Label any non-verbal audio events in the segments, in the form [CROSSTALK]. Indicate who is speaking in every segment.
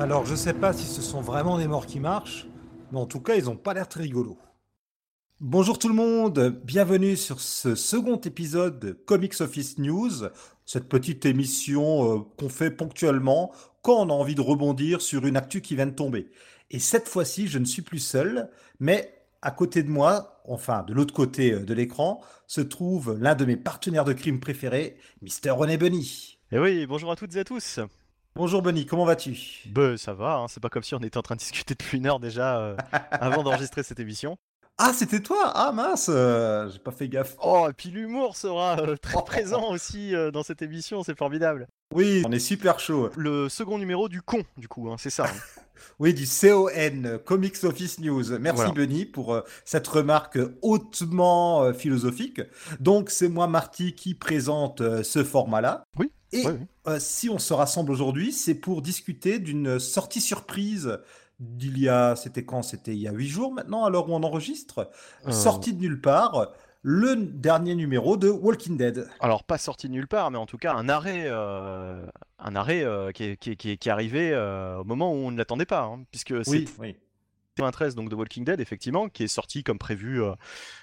Speaker 1: Alors, je sais pas si ce sont vraiment des morts qui marchent, mais en tout cas, ils ont pas l'air très rigolos. Bonjour tout le monde, bienvenue sur ce second épisode de Comics Office News, cette petite émission euh, qu'on fait ponctuellement quand on a envie de rebondir sur une actu qui vient de tomber. Et cette fois-ci, je ne suis plus seul, mais à côté de moi, enfin de l'autre côté euh, de l'écran, se trouve l'un de mes partenaires de crime préférés, Mister René Bunny.
Speaker 2: Et oui, bonjour à toutes et à tous.
Speaker 1: Bonjour Bunny, comment vas-tu?
Speaker 2: Ben ça va, hein, c'est pas comme si on était en train de discuter depuis une heure déjà euh, avant d'enregistrer cette émission. [LAUGHS]
Speaker 1: Ah, c'était toi? Ah mince, euh, j'ai pas fait gaffe.
Speaker 2: Oh, et puis l'humour sera euh, [LAUGHS] très présent aussi euh, dans cette émission, c'est formidable.
Speaker 1: Oui, on est super chaud.
Speaker 2: Le second numéro du con, du coup, hein, c'est ça. hein. [LAUGHS]
Speaker 1: Oui, du CON, Comics Office News. Merci
Speaker 2: Voilà.
Speaker 1: Benny pour euh, cette remarque hautement euh, philosophique. Donc, c'est moi, Marty, qui présente euh, ce format-là.
Speaker 2: Oui,
Speaker 1: Et
Speaker 2: oui.
Speaker 1: euh, si on se rassemble aujourd'hui, c'est pour discuter d'une sortie surprise d'il y a, c'était quand? C'était il y a huit jours maintenant, à l'heure où on enregistre.
Speaker 2: Euh,
Speaker 1: Sortie de nulle part, le dernier numéro de Walking Dead.
Speaker 2: Alors pas sorti de nulle part, mais en tout cas un arrêt, euh, un arrêt qui, est, qui, est, qui est- qui est arrivé au moment où on ne l'attendait pas, hein, puisque c'est
Speaker 1: Oui, oui.
Speaker 2: 93 donc de Walking Dead effectivement, qui est sorti comme prévu.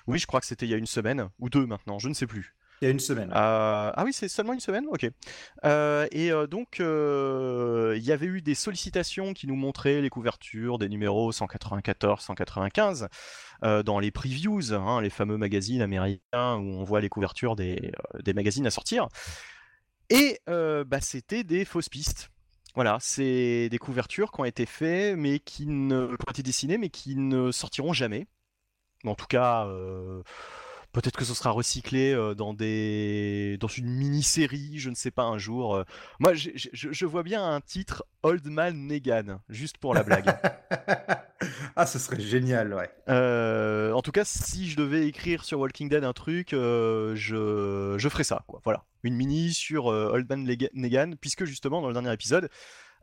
Speaker 2: oui, je crois que c'était il y a une semaine ou deux maintenant, je ne sais plus.
Speaker 1: Il y a une semaine.
Speaker 2: Euh, ah oui, c'est seulement une semaine Ok. Euh, et euh, donc, il y avait eu des sollicitations qui nous montraient les couvertures des numéros 194, 195 euh, dans les previews, hein, les fameux magazines américains où on voit les couvertures des, magazines à sortir. Et bah, c'était des fausses pistes. Voilà, c'est des couvertures qui ont été faites, mais qui ne, qui ont été dessinées, mais qui ne sortiront jamais. En tout cas, peut-être que ce sera recyclé euh, dans des, dans une mini-série, je ne sais pas un jour. euh. Moi, je, je vois bien un titre Old Man Negan, juste pour la blague. [LAUGHS]
Speaker 1: ah, ce serait génial, ouais.
Speaker 2: Euh, en tout cas, si je devais écrire sur Walking Dead un truc, je, je ferais ça, quoi. Voilà, une mini sur Old Man Negan, puisque justement dans le dernier épisode,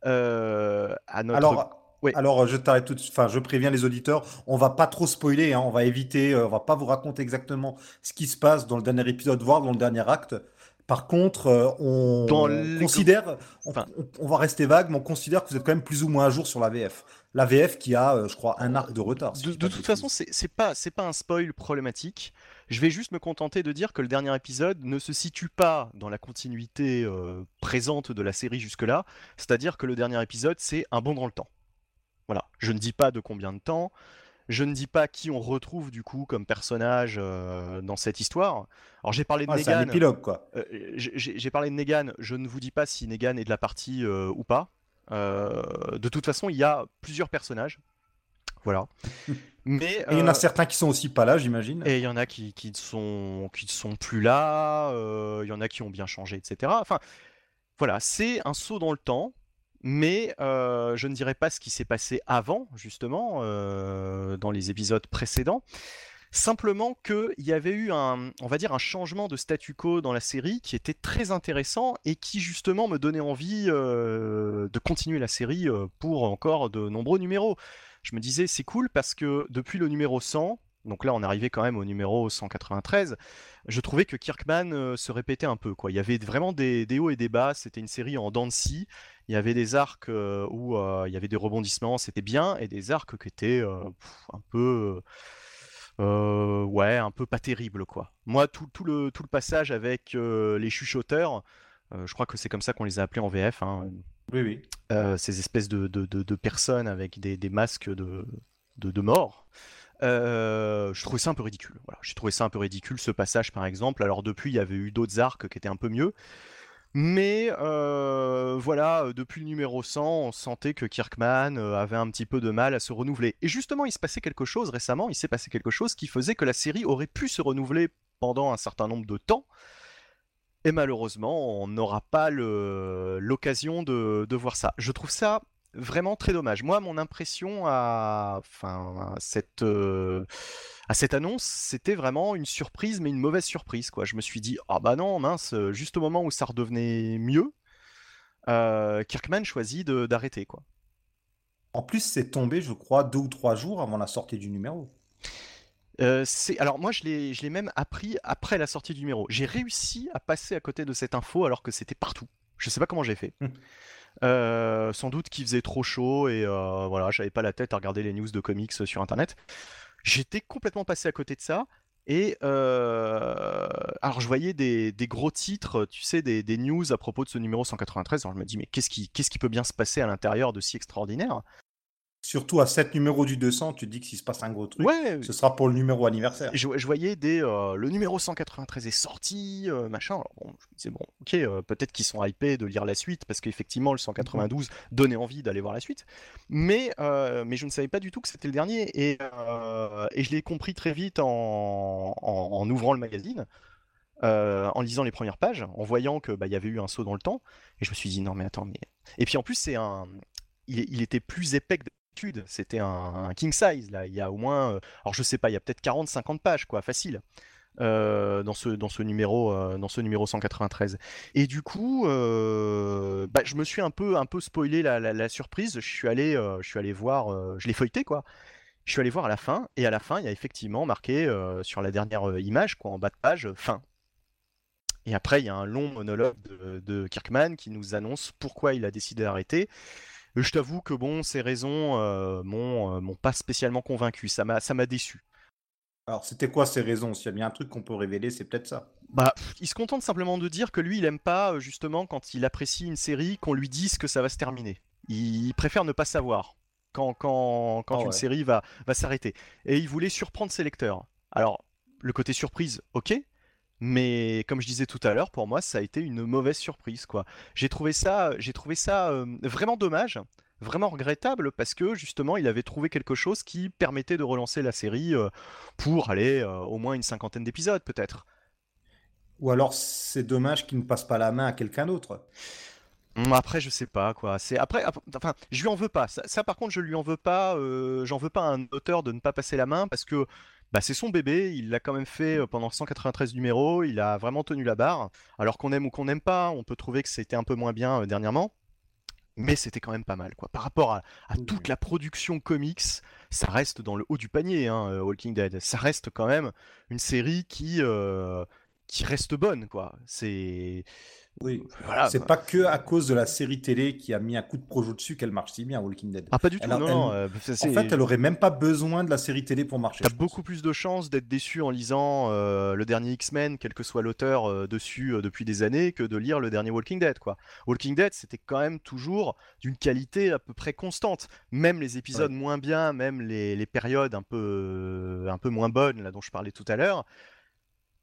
Speaker 2: à notre
Speaker 1: Alors,
Speaker 2: Oui.
Speaker 1: alors je t'arrête tout de suite. Enfin, je préviens les auditeurs, on va pas trop spoiler, hein, on va éviter, euh, on va pas vous raconter exactement ce qui se passe dans le dernier épisode, voire dans le dernier acte. Par contre, euh, on
Speaker 2: Dans
Speaker 1: considère, on,
Speaker 2: Enfin-
Speaker 1: on- va rester vague, mais on considère que vous êtes quand même plus ou moins à jour sur la VF. La VF qui a, euh, je crois, un arc de retard. si
Speaker 2: De, toute façon, c'est c'est pas, c'est pas un spoil problématique. Je vais juste me contenter de dire que le dernier épisode ne se situe pas dans la continuité euh, présente de la série jusque-là. C'est-à-dire que le dernier épisode, c'est un bond dans le temps. Voilà. Je ne dis pas de combien de temps. Je ne dis pas qui on retrouve du coup comme personnage euh, dans cette histoire. Alors j'ai parlé de
Speaker 1: Ouais, c'est un
Speaker 2: Negan.
Speaker 1: épilogue, quoi.
Speaker 2: Euh, j'ai parlé de Negan, je ne vous dis pas si Negan est de la partie euh, ou pas. De toute façon, il y a plusieurs personnages. Voilà. [LAUGHS] Mais
Speaker 1: Et il y en a certains qui sont aussi pas là, j'imagine.
Speaker 2: et il y en a qui, qui ne sont, qui sont plus là, il y en a qui ont bien changé, etc. Enfin, voilà, c'est un saut dans le temps, mais euh, je ne dirais pas ce qui s'est passé avant, justement, euh, dans les épisodes précédents. Simplement qu'il y avait eu un, on va dire, un changement de statu quo dans la série qui était très intéressant et qui justement me donnait envie euh, de continuer la série pour encore de nombreux numéros. Je me disais, c'est cool parce que depuis le numéro 100, donc là on arrivait quand même au numéro 193, je trouvais que Kirkman se répétait un peu. Quoi. Il y avait vraiment des, des hauts et des bas, c'était une série en dents de scie. Il y avait des arcs euh, où euh, il y avait des rebondissements, c'était bien, et des arcs qui étaient euh, pff, un peu... euh, ouais, un peu pas terrible quoi. Moi, tout, tout le, tout le passage avec euh, les chuchoteurs, euh, je crois que c'est comme ça qu'on les a appelés en VF, hein,
Speaker 1: Oui, oui.
Speaker 2: ces espèces de, de- de- de personnes avec des, des masques de, de, de mort. Je trouvais ça un peu ridicule. Voilà, j'ai trouvé ça un peu ridicule ce passage par exemple. Alors depuis, il y avait eu d'autres arcs qui étaient un peu mieux. Mais euh, voilà, euh, depuis le numéro 100, on sentait que Kirkman euh, avait un petit peu de mal à se renouveler. Et justement, il se passait quelque chose récemment, il s'est passé quelque chose qui faisait que la série aurait pu se renouveler pendant un certain nombre de temps. Et malheureusement, on n'aura pas l'occasion de voir ça. Je trouve ça vraiment très dommage. Moi, mon impression à, enfin, à cette, euh, à cette annonce, c'était vraiment une surprise, mais une mauvaise surprise. Quoi. Je me suis dit, ah bah non, mince, juste au moment où ça redevenait mieux, euh, Kirkman choisit d'arrêter. quoi.
Speaker 1: En plus, c'est tombé, je crois, deux ou trois jours avant la sortie du numéro.
Speaker 2: Euh, c'est... Alors moi, je l'ai, je l'ai même appris après la sortie du numéro. J'ai réussi à passer à côté de cette info alors que c'était partout. Je sais pas comment j'ai fait. Euh, sans doute qu'il faisait trop chaud et euh, voilà, j'avais pas la tête à regarder les news de comics sur internet. J'étais complètement passé à côté de ça. Et euh, alors je voyais des, gros titres, tu sais, des, news à propos de ce numéro 193. Alors je me dis mais qu'est-ce qui, qu'est-ce qui peut bien se passer à l'intérieur de si extraordinaire?
Speaker 1: Surtout à 7 numéros du 200, tu te dis que s'il se passe un gros truc,
Speaker 2: ouais,
Speaker 1: ce sera pour le numéro anniversaire.
Speaker 2: Je, voyais des. Euh, le numéro 193 est sorti, euh, machin. Alors bon, je me disais, bon, ok, euh, peut-être qu'ils sont hypés de lire la suite, parce qu'effectivement, le 192 donnait envie d'aller voir la suite. Mais, mais je ne savais pas du tout que c'était le dernier. Et, et je l'ai compris très vite en, en, ouvrant le magazine. en lisant les premières pages, en voyant que bah, y avait eu un saut dans le temps, et je me suis dit non mais attends mais et puis en plus c'est un il, il, était plus épais c'était un, king size là. Il y a au moins, euh, alors je sais pas, il y a peut-être 40-50 pages quoi, facile. Euh, dans ce dans ce numéro euh, dans ce numéro 193 et du coup bah, je me suis un peu un peu spoilé la, surprise je suis allé je suis allé voir je l'ai feuilleté quoi je suis allé voir à la fin et à la fin il y a effectivement marqué sur la dernière image quoi en bas de page fin et après il y a un long monologue de, de Kirkman qui nous annonce pourquoi il a décidé d'arrêter je t'avoue que bon, ces raisons euh, euh, m'ont pas spécialement convaincu. Ça m'a ça m'a déçu.
Speaker 1: Alors, c'était quoi ces raisons? S'il y a bien un truc qu'on peut révéler, c'est peut-être ça.
Speaker 2: Bah, il se contente simplement de dire que lui, il aime pas euh, justement quand il apprécie une série qu'on lui dise que ça va se terminer. Il préfère ne pas savoir quand, quand, quand ah une série va, va s'arrêter. Et il voulait surprendre ses lecteurs. Alors, le côté surprise, ok, mais comme je disais tout à l'heure, pour moi, ça a été une mauvaise surprise, quoi. J'ai trouvé ça, j'ai trouvé ça euh, vraiment dommage, vraiment regrettable, parce que justement, il avait trouvé quelque chose qui permettait de relancer la série euh, pour aller euh, au moins une cinquantaine d'épisodes, peut-être.
Speaker 1: Ou alors, c'est dommage qu'il ne passe pas la main à quelqu'un d'autre.
Speaker 2: Hum, après, je sais pas quoi. C'est après, enfin, je lui en veux pas. Ça, par contre, je lui en veux pas. J'en veux pas à un auteur de ne pas passer la main parce que bah, c'est son bébé, il l'a quand même fait pendant 193 numéros, il a vraiment tenu la barre. Alors qu'on aime ou qu'on n'aime pas, on peut trouver que c'était un peu moins bien euh, dernièrement. Mais c'était quand même pas mal, quoi. Par rapport à, toute la production comics, ça reste dans le haut du panier, hein, Walking Dead. Ça reste quand même une série qui, qui reste bonne, quoi. C'est
Speaker 1: oui, voilà, c'est pas que à cause de la série télé qui a mis un coup de projo dessus qu'elle marche si bien, Walking Dead.
Speaker 2: Ah, pas du tout, non.
Speaker 1: Euh, en fait, elle aurait même pas besoin de la série télé pour marcher.
Speaker 2: T'as beaucoup plus de chances d'être déçu en lisant euh, le dernier X-Men, quel que soit l'auteur euh, dessus depuis des années, que de lire le dernier Walking Dead, quoi. Walking Dead, c'était quand même toujours d'une qualité à peu près constante. Même les épisodes moins bien, même les, les, périodes un peu, un peu moins bonnes, là dont je parlais tout à l'heure,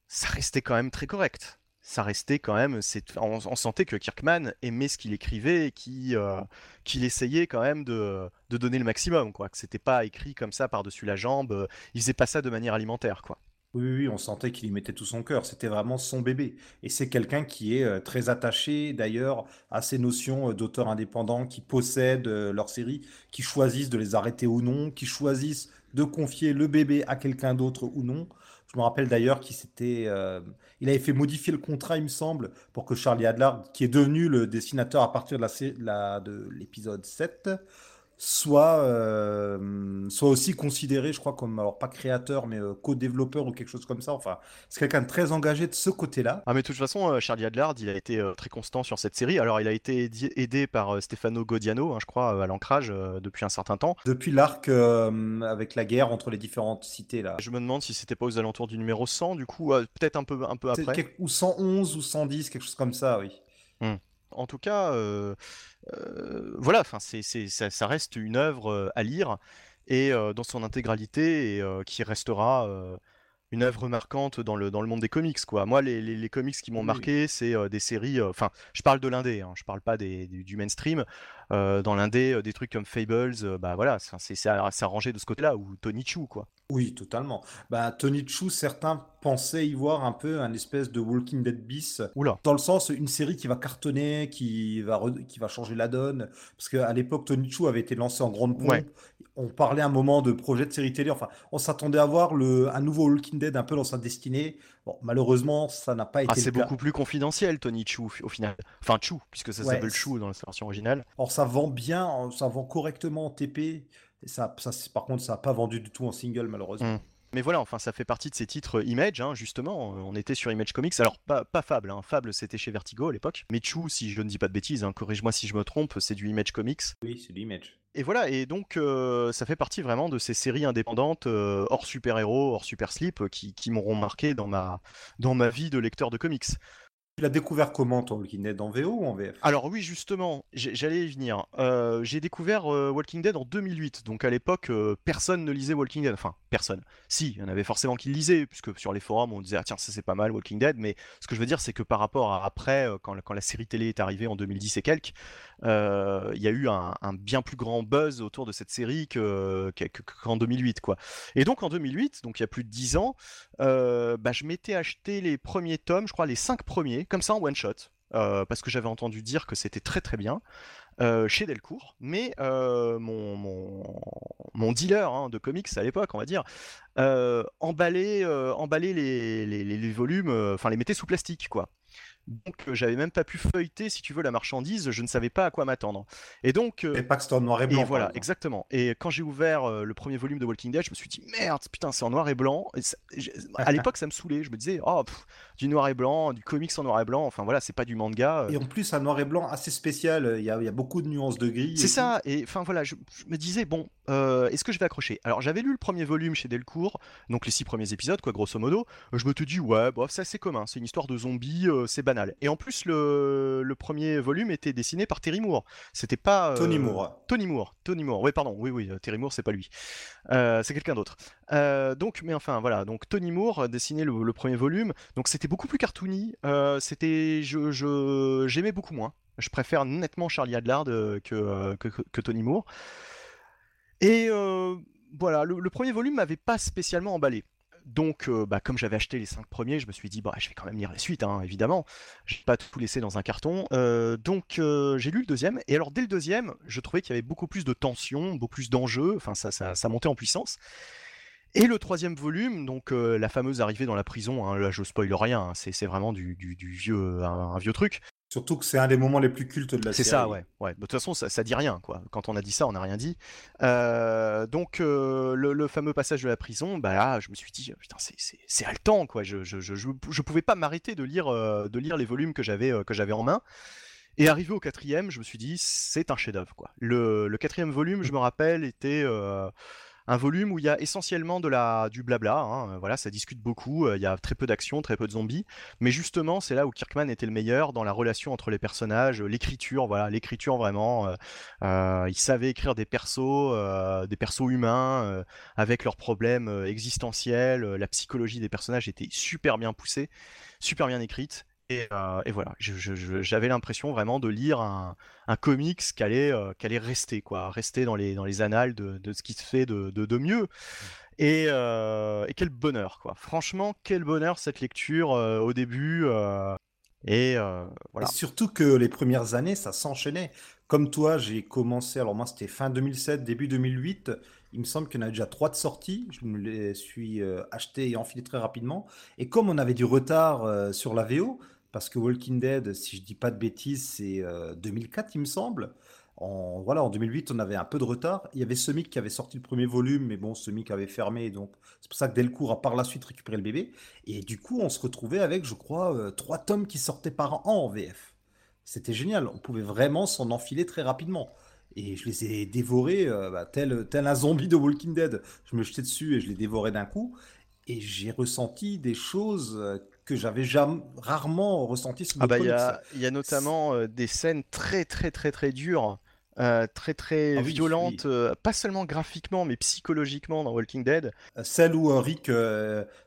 Speaker 2: ça restait quand même très correct ça restait quand même, on, on, sentait que Kirkman aimait ce qu'il écrivait et euh, qu'il essayait quand même de, donner le maximum, quoi. Que c'était pas écrit comme ça par-dessus la jambe, euh, il faisait pas ça de manière alimentaire, quoi.
Speaker 1: Oui, oui, on sentait qu'il y mettait tout son cœur. C'était vraiment son bébé. Et c'est quelqu'un qui est euh, très attaché, d'ailleurs, à ces notions d'auteurs indépendants qui possèdent leurs séries, qui choisissent de les arrêter ou non, qui choisissent de confier le bébé à quelqu'un d'autre ou non. Je me rappelle d'ailleurs qu'il s'était, il avait fait modifier le contrat, il me semble, pour que Charlie Adler, qui est devenu le dessinateur à partir de l'épisode la, 7, soit, euh, soit aussi considéré, je crois, comme, alors pas créateur, mais euh, co-développeur ou quelque chose comme ça. Enfin, c'est quelqu'un de très engagé de ce côté-là.
Speaker 2: Ah, mais de toute façon, euh, Charlie Adlard, il a été très constant sur cette série. Alors, il a été aidé par Stefano Godiano, hein, je crois, à l'ancrage depuis un certain temps.
Speaker 1: Depuis l'arc avec la guerre entre les différentes cités, là.
Speaker 2: Je me demande si c'était pas aux alentours du numéro 100, du coup, peut-être un peu, un peu après.
Speaker 1: Ou 111 ou 110, quelque chose comme ça, oui.
Speaker 2: Hmm. En tout cas, euh, euh, voilà, enfin, ça, ça, reste une œuvre euh, à lire et dans son intégralité et qui restera une œuvre marquante dans le, dans le monde des comics. Quoi. Moi, les, les, comics qui m'ont marqué, c'est des séries. Enfin, je parle de l'indé, hein, je parle pas des, du mainstream. Dans l'indé, des trucs comme Fables, bah voilà, c'est, ça, ça rangé de ce côté-là, ou Tony Chu, quoi.
Speaker 1: Oui, totalement. Bah, Tony Chu, certains pensaient y voir un peu un espèce de Walking Dead bis.
Speaker 2: Oula.
Speaker 1: Dans le sens, une série qui va cartonner, qui va, qui va changer la donne. Parce qu'à l'époque, Tony Chu avait été lancé en grande pompe. On parlait un moment de projet de série télé. Enfin, on s'attendait à voir le, un nouveau Walking Dead un peu dans sa destinée. Bon, malheureusement, ça n'a pas ah, été
Speaker 2: ah, c'est beaucoup plus confidentiel, Tony Chu, au final. Enfin, Chu, puisque ça s'appelle Chu dans la version originale.
Speaker 1: Or, ça vend bien, ça vend correctement en TP ça, ça par contre, ça n'a pas vendu du tout en single, malheureusement.
Speaker 2: Mais voilà, enfin, ça fait partie de ces titres Image, hein, justement. On était sur Image Comics. Alors, pas, pas Fable, hein. Fable, c'était chez Vertigo à l'époque. Mais Chou, si je ne dis pas de bêtises, hein, corrige-moi si je me trompe, c'est du Image Comics.
Speaker 1: Oui, c'est du Image.
Speaker 2: Et voilà, et donc euh, ça fait partie vraiment de ces séries indépendantes, euh, hors super-héros, hors super-slip, euh, qui, qui m'auront marqué dans ma, dans ma vie de lecteur de comics.
Speaker 1: Tu l'as découvert comment ton Walking Dead en VO ou en VF
Speaker 2: Alors oui, justement, j'allais y venir. Euh, j'ai découvert euh, Walking Dead en 2008, donc à l'époque, euh, personne ne lisait Walking Dead. Enfin, personne. Si, il y en avait forcément qui le lisaient, puisque sur les forums, on disait ah tiens ça c'est pas mal Walking Dead. Mais ce que je veux dire, c'est que par rapport à après, quand, quand, la série télé est arrivée en 2010 et quelques, il y a eu un, bien plus grand buzz autour de cette série qu'en 2008 quoi. Et donc en 2008, donc il y a plus de 10 ans, bah, je m'étais acheté les premiers tomes, je crois les 5 premiers comme ça en one shot, euh, parce que j'avais entendu dire que c'était très très bien. Euh, chez Delcourt, mais euh, mon, dealer hein, de comics à l'époque, on va dire, emballait, emballait les volumes, enfin les mettait sous plastique, quoi. Donc euh, j'avais même pas pu feuilleter, si tu veux, la marchandise, je ne savais pas à quoi m'attendre. Et donc...
Speaker 1: Euh, et pas que c'était en noir et blanc.
Speaker 2: Et voilà, exactement. Et quand j'ai ouvert euh, le premier volume de Walking Dead, je me suis dit, merde, putain, c'est en noir et blanc. à [LAUGHS] l'époque, ça me saoulait. Je me disais, oh, du noir et blanc, du comics en noir et blanc, enfin voilà, c'est pas du manga.
Speaker 1: Et en plus, un noir et blanc assez spécial, il y a, y a, beaucoup de nuances de gris.
Speaker 2: C'est ça, et enfin voilà, je, me disais, bon, est-ce que je vais accrocher? Alors j'avais lu le premier volume chez Delcourt, donc les six premiers épisodes, quoi, grosso modo. Je me te dis, ouais, bof, ça c'est commun, c'est une histoire de zombies, c'est banal. Et en plus, le le, premier volume était dessiné par Terry Moore. C'était pas
Speaker 1: euh, Tony Moore.
Speaker 2: Tony Moore. Tony Moore. Oui, pardon. Oui, oui. Terry Moore, c'est pas lui. Euh, c'est quelqu'un d'autre. donc, mais enfin, voilà. Donc Tony Moore dessinait le, le premier volume. Donc c'était beaucoup plus cartoony. c'était, je, j'aimais beaucoup moins. Je préfère nettement Charlie Adlard que, que, Tony Moore. Et voilà, le, le, premier volume m'avait pas spécialement emballé donc, euh, bah, comme j'avais acheté les 5 premiers, je me suis dit, bah, je vais quand même lire les suites, hein, évidemment. Je vais pas tout laisser dans un carton. Euh, donc, euh, j'ai lu le deuxième. Et alors, dès le deuxième, je trouvais qu'il y avait beaucoup plus de tension, beaucoup plus d'enjeux. Enfin, ça, ça, montait en puissance. Et le troisième volume, donc la fameuse arrivée dans la prison, hein, là je spoil rien, hein, c'est vraiment du, un, vieux truc.
Speaker 1: Surtout que c'est un des moments les plus cultes de la
Speaker 2: série. C'est ça, ouais. ouais. De toute façon, ça, ça dit rien, quoi. Quand on a dit ça, on n'a rien dit. Euh, donc, euh, le, fameux passage de la prison, bah là, je me suis dit, putain, c'est haletant, quoi. Je, je, je, je, pouvais pas m'arrêter de lire, euh, de lire les volumes que j'avais que j'avais en main. Et arrivé au quatrième, je me suis dit, c'est un chef-d'œuvre, quoi. Le, le, quatrième volume, je me rappelle, était un volume où il y a essentiellement de la, du blabla, hein, voilà, ça discute beaucoup, euh, il y a très peu d'action, très peu de zombies, mais justement c'est là où Kirkman était le meilleur dans la relation entre les personnages, l'écriture, voilà, l'écriture vraiment, euh, euh, il savait écrire des persos, des persos humains avec leurs problèmes existentiels, la psychologie des personnages était super bien poussée, super bien écrite, euh, et, voilà, j'avais l'impression vraiment de lire un, comics qui allait, euh, rester, quoi, rester dans les, dans les annales de, ce qui se fait de, de, mieux. Euh, et, quel bonheur, quoi. Franchement, quel bonheur cette lecture au début. et voilà.
Speaker 1: surtout que les premières années, ça s'enchaînait. Comme toi, j'ai commencé, alors moi c'était fin 2007, début 2008. Il me semble qu'il y en a déjà trois de sorties. Je me les suis achetés et enfilés très rapidement. Et comme on avait du retard sur la VO, parce que Walking Dead, si je dis pas de bêtises, c'est 2004, euh, il me semble. En, voilà, en 2008, on avait un peu de retard. Il y avait Semic qui avait sorti le premier volume, mais bon, Semic avait fermé, donc c'est pour ça que Delcourt a par la suite récupéré le bébé. Et du coup, on se retrouvait avec, je crois, euh, trois tomes qui sortaient par an en VF. C'était génial, on pouvait vraiment s'en enfiler très rapidement. Et je les ai dévorés, euh, bah, tel, tel un zombie de Walking Dead. Je me jetais dessus et je les dévorais d'un coup. Et j'ai ressenti des choses que j'avais rarement ressenti sur
Speaker 2: ah bah, Il y, a notamment euh, des scènes très très très très dures. Euh, très très ah violentes, euh, pas seulement graphiquement mais psychologiquement dans Walking Dead.
Speaker 1: Celle où Rick,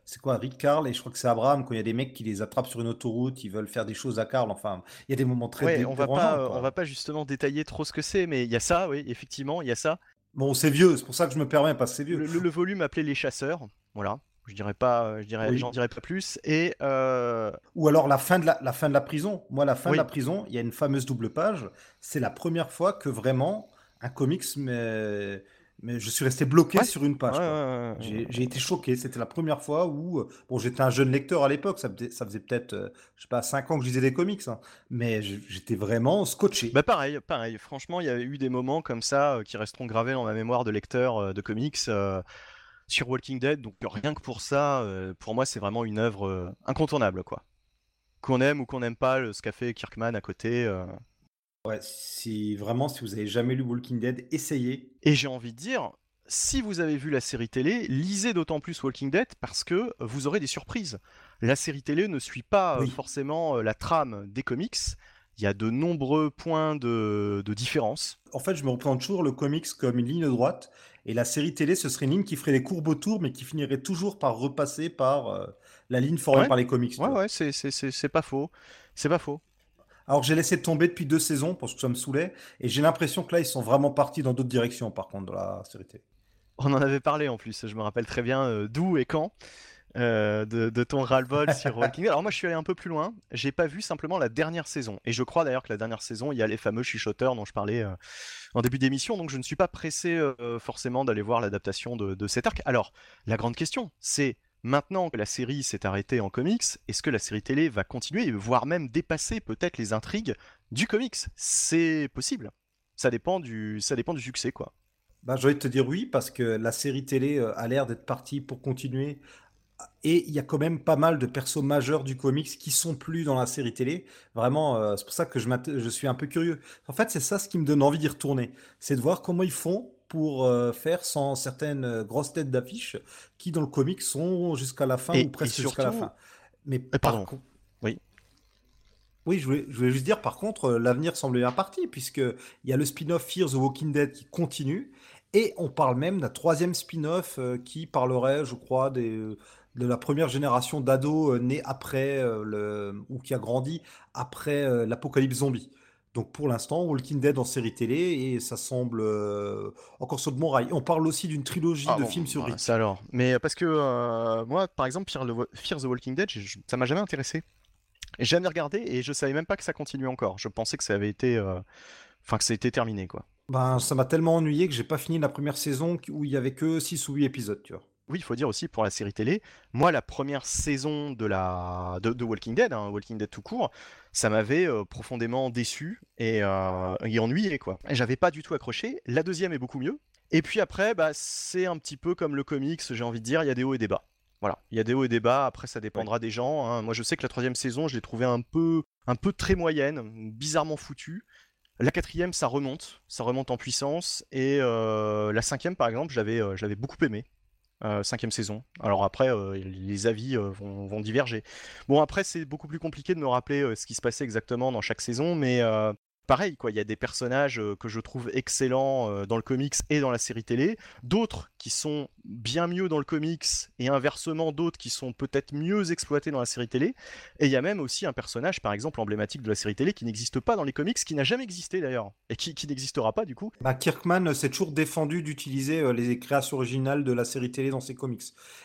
Speaker 1: c'est quoi Rick Carl et je crois que c'est Abraham quand il y a des mecs qui les attrapent sur une autoroute, ils veulent faire des choses à Carl. Enfin, il y a des moments très.
Speaker 2: Ouais, on va pas, on va pas justement détailler trop ce que c'est, mais il y a ça, oui, effectivement, il y a ça.
Speaker 1: Bon, c'est vieux, c'est pour ça que je me permets parce que c'est vieux.
Speaker 2: Le, le, volume appelé Les Chasseurs, voilà. Je dirais pas, euh, je dirais, j'en dirais pas plus. Et euh,
Speaker 1: ou alors la fin de la, la, fin de la prison. Moi, la fin de la prison, il y a une fameuse double page. C'est la première fois que vraiment un comics mais mais je suis resté bloqué sur une page. j'ai été choqué. C'était la première fois où euh, bon, j'étais un jeune lecteur à l'époque. Ça, ça, faisait peut-être, je sais pas, 5 ans que je lisais des comics, hein. mais j'étais vraiment scotché.
Speaker 2: Bah pareil, pareil. Franchement, il y a eu des moments comme ça qui resteront gravés dans ma mémoire de lecteur de comics sur Walking Dead. Donc rien que pour ça, pour moi, c'est vraiment une œuvre incontournable, quoi. Qu'on aime ou qu'on n'aime pas ce qu'a fait Kirkman à côté.
Speaker 1: Ouais, si vraiment, si vous avez jamais lu Walking Dead, essayez.
Speaker 2: Et j'ai envie de dire, si vous avez vu la série télé, lisez d'autant plus Walking Dead parce que vous aurez des surprises. La série télé ne suit pas forcément la trame des comics. Il y a de nombreux points de, de différence.
Speaker 1: En fait, je me représente toujours le comics comme une ligne droite et la série télé, ce serait une ligne qui ferait des courbes autour, mais qui finirait toujours par repasser par euh, la ligne formée par les comics.
Speaker 2: Ouais, ouais, c'est pas faux. C'est pas faux.
Speaker 1: Alors j'ai laissé tomber depuis deux saisons parce que ça me saoulait, et j'ai l'impression que là, ils sont vraiment partis dans d'autres directions, par contre, dans la série télé.
Speaker 2: On en avait parlé en plus, je me rappelle très bien euh, d'où et quand. Euh, de, ton ras-le-bol sur [LAUGHS] Walking Dead. Alors moi je suis allé un peu plus loin, j'ai pas vu simplement la dernière saison. Et je crois d'ailleurs que la dernière saison, il y a les fameux chuchoteurs dont je parlais euh, en début d'émission, donc je ne suis pas pressé euh, forcément d'aller voir l'adaptation de, cet arc. Alors, la grande question, c'est maintenant que la série s'est arrêtée en comics, est-ce que la série télé va continuer, voire même dépasser peut-être les intrigues du comics? C'est possible. Ça dépend du, ça dépend du succès, quoi.
Speaker 1: Bah, j'ai envie de te dire oui, parce que la série télé a l'air d'être partie pour continuer et il y a quand même pas mal de persos majeurs du comics qui sont plus dans la série télé. Vraiment, euh, c'est pour ça que je, je, suis un peu curieux. En fait, c'est ça ce qui me donne envie d'y retourner. C'est de voir comment ils font pour euh, faire sans certaines euh, grosses têtes d'affiche qui, dans le comic, sont jusqu'à la fin ou presque jusqu'à la fin.
Speaker 2: Mais pardon. Par... Oui.
Speaker 1: Oui, je voulais, je voulais, juste dire, par contre, l'avenir semble bien parti, puisqu'il y a le spin-off Fear the Walking Dead qui continue, et on parle même d'un troisième spin-off qui parlerait, je crois, des, de la première génération d'ados euh, nés après euh, le, ou qui a grandi après euh, l'apocalypse zombie. Donc pour l'instant, Walking Dead en série télé et ça semble encore sur de bons rails. On parle aussi d'une trilogie ah de films sur
Speaker 2: Rick. Ça alors. Mais parce que moi, par exemple, Fear, the Walking Dead, ça m'a jamais intéressé. J'ai jamais regardé et je savais même pas que ça continuait encore. Je pensais que ça avait été, enfin que ça était terminé quoi.
Speaker 1: Ben ça m'a tellement ennuyé que j'ai pas fini la première saison où il y avait que 6 ou 8 épisodes, tu vois
Speaker 2: oui, il faut dire aussi pour la série télé, moi, la première saison de, la... de, Walking Dead, hein, Walking Dead tout court, ça m'avait euh, profondément déçu et, euh, et, ennuyé, quoi. J'avais pas du tout accroché. La deuxième est beaucoup mieux. Et puis après, bah, c'est un petit peu comme le comics, j'ai envie de dire, il y a des hauts et des bas. Voilà, il y a des hauts et des bas, après ça dépendra des gens. Hein. Moi je sais que la troisième saison, je l'ai trouvée un peu, un peu très moyenne, bizarrement foutue. La quatrième, ça remonte, ça remonte en puissance. Et euh, la cinquième, par exemple, j'avais, j'avais beaucoup aimé. Euh, cinquième saison. Alors après, euh, les avis euh, vont, diverger. Bon, après, c'est beaucoup plus compliqué de me rappeler ce qui se passait exactement dans chaque saison, mais pareil, quoi, il y a des personnages euh, que je trouve excellents euh, dans le comics et dans la série télé, d'autres qui sont bien mieux dans le comics et inversement d'autres qui sont peut-être mieux exploités dans la série télé. Et il y a même aussi un personnage, par exemple, emblématique de la série télé qui n'existe pas dans les comics, qui n'a jamais existé d'ailleurs, et qui, n'existera pas du coup.
Speaker 1: Bah, Kirkman s'est toujours défendu d'utiliser euh, les créations originales de la série télé dans ses comics.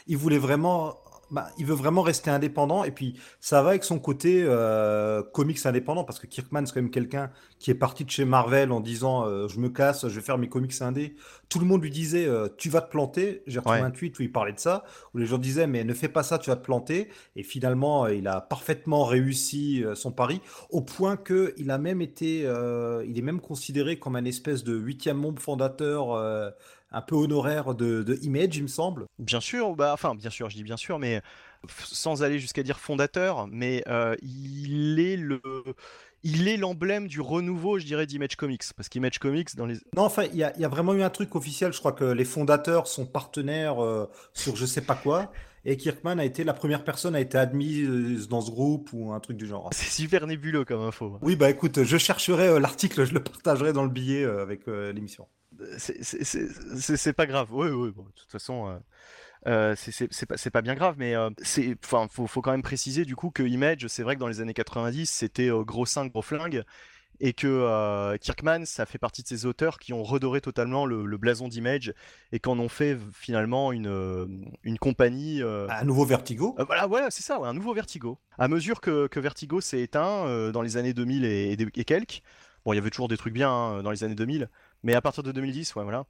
Speaker 1: Il voulait vraiment bah, il veut vraiment rester indépendant et puis ça va avec son côté euh, comics indépendant parce que Kirkman c'est quand même quelqu'un qui est parti de chez Marvel en disant euh, je me casse, je vais faire mes comics indés. Tout le monde lui disait euh, tu vas te planter. J'ai retrouvé un tweet où il parlait de ça où les gens disaient mais ne fais pas ça, tu vas te planter. Et finalement il a parfaitement réussi son pari au point que il a même été, il est même considéré comme un espèce de huitième membre fondateur un peu honoraire de, Image, il me semble.
Speaker 2: Bien sûr, bah, enfin, bien sûr, je dis bien sûr, mais sans aller jusqu'à dire fondateur, mais euh, il est le. Il est l'emblème du renouveau, je dirais, d'Image Comics. Parce qu'Image Comics, dans les.
Speaker 1: Non, enfin, il y, a, vraiment eu un truc officiel. Je crois que les fondateurs sont partenaires euh, sur je sais pas quoi. Et Kirkman a été la première personne à être admise dans ce groupe ou un truc du genre. [LAUGHS]
Speaker 2: C'est super nébuleux comme info.
Speaker 1: Oui, bah écoute, je chercherai l'article, je le partagerai dans le billet avec l'émission
Speaker 2: c'est pas grave. Oui, oui, bon, de toute façon. Euh, euh c'est pas, pas, bien grave, mais euh, c'est, enfin, faut, faut, quand même préciser du coup que Image, c'est vrai que dans les années 90, c'était gros 5, gros flingue, et que Kirkman, ça fait partie de ces auteurs qui ont redoré totalement le, blason d'Image et qui en ont fait finalement une, une compagnie.
Speaker 1: un nouveau Vertigo
Speaker 2: Voilà, voilà c'est ça, un nouveau Vertigo. À mesure que, que Vertigo s'est éteint dans les années 2000 et, et, quelques, bon, il y avait toujours des trucs bien hein, dans les années 2000, mais à partir de 2010, ouais, voilà,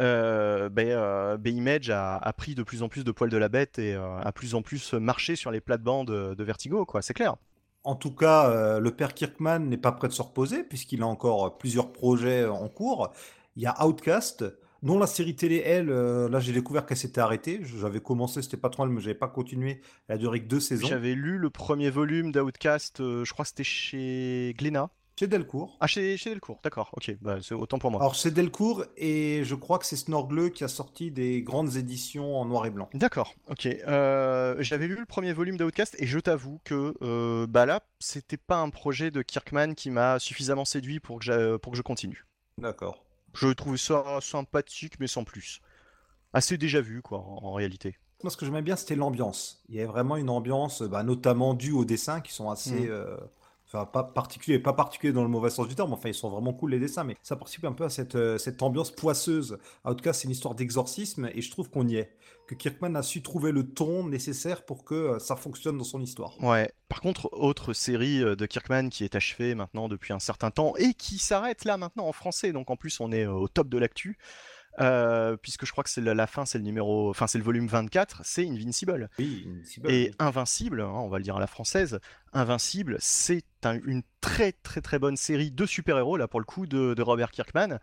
Speaker 2: euh, ben, euh, ben, Image a, pris de plus en plus de poils de la bête et euh, a plus en plus marché sur les plates-bandes de Vertigo, quoi, c'est clair.
Speaker 1: En tout cas, le père Kirkman n'est pas prêt de se reposer puisqu'il a encore plusieurs projets en cours. Il y a Outcast, Non, la série télé, elle, euh, là j'ai découvert qu'elle s'était arrêtée. J'avais commencé, c'était pas trop mal, mais j'avais pas continué. Elle a duré que deux saisons.
Speaker 2: J'avais lu le premier volume d'Outcast, euh, je crois que c'était chez Glénat.
Speaker 1: Chez Delcourt.
Speaker 2: Ah, chez, chez Delcourt, d'accord, ok, bah, c'est autant pour moi.
Speaker 1: Alors chez Delcourt, et je crois que c'est Snorgle qui a sorti des grandes éditions en noir et blanc.
Speaker 2: D'accord, ok. Euh, J'avais lu le premier volume d'Outcast et je t'avoue que euh, bah là, c'était pas un projet de Kirkman qui m'a suffisamment séduit pour que, pour que je continue.
Speaker 1: D'accord.
Speaker 2: Je trouvais ça sympathique, mais sans plus. Assez déjà vu, quoi, en, en réalité.
Speaker 1: Moi, ce que j'aimais bien, c'était l'ambiance. Il y avait vraiment une ambiance, bah, notamment due aux dessins qui sont assez.
Speaker 2: Mhm.
Speaker 1: euh, Pas particulier, pas particulier dans le mauvais sens du terme, enfin, ils sont vraiment cool les dessins, mais ça participe un peu à cette, euh, cette ambiance poisseuse. En tout cas, c'est une histoire d'exorcisme et je trouve qu'on y est. Que Kirkman a su trouver le ton nécessaire pour que euh, ça fonctionne dans son histoire.
Speaker 2: Ouais. Par contre, autre série euh, de Kirkman qui est achevée maintenant depuis un certain temps et qui s'arrête là maintenant en français, donc en plus on est au top de l'actu, euh, puisque je crois que c'est la, la fin, c'est le numéro, enfin c'est le volume 24, c'est Invincible.
Speaker 1: Oui, Invincible,
Speaker 2: Et. Invincible, hein, on va le dire à la française, Invincible, c'est un- une très très très bonne série de super-héros, là pour le coup, de, de Robert Kirkman.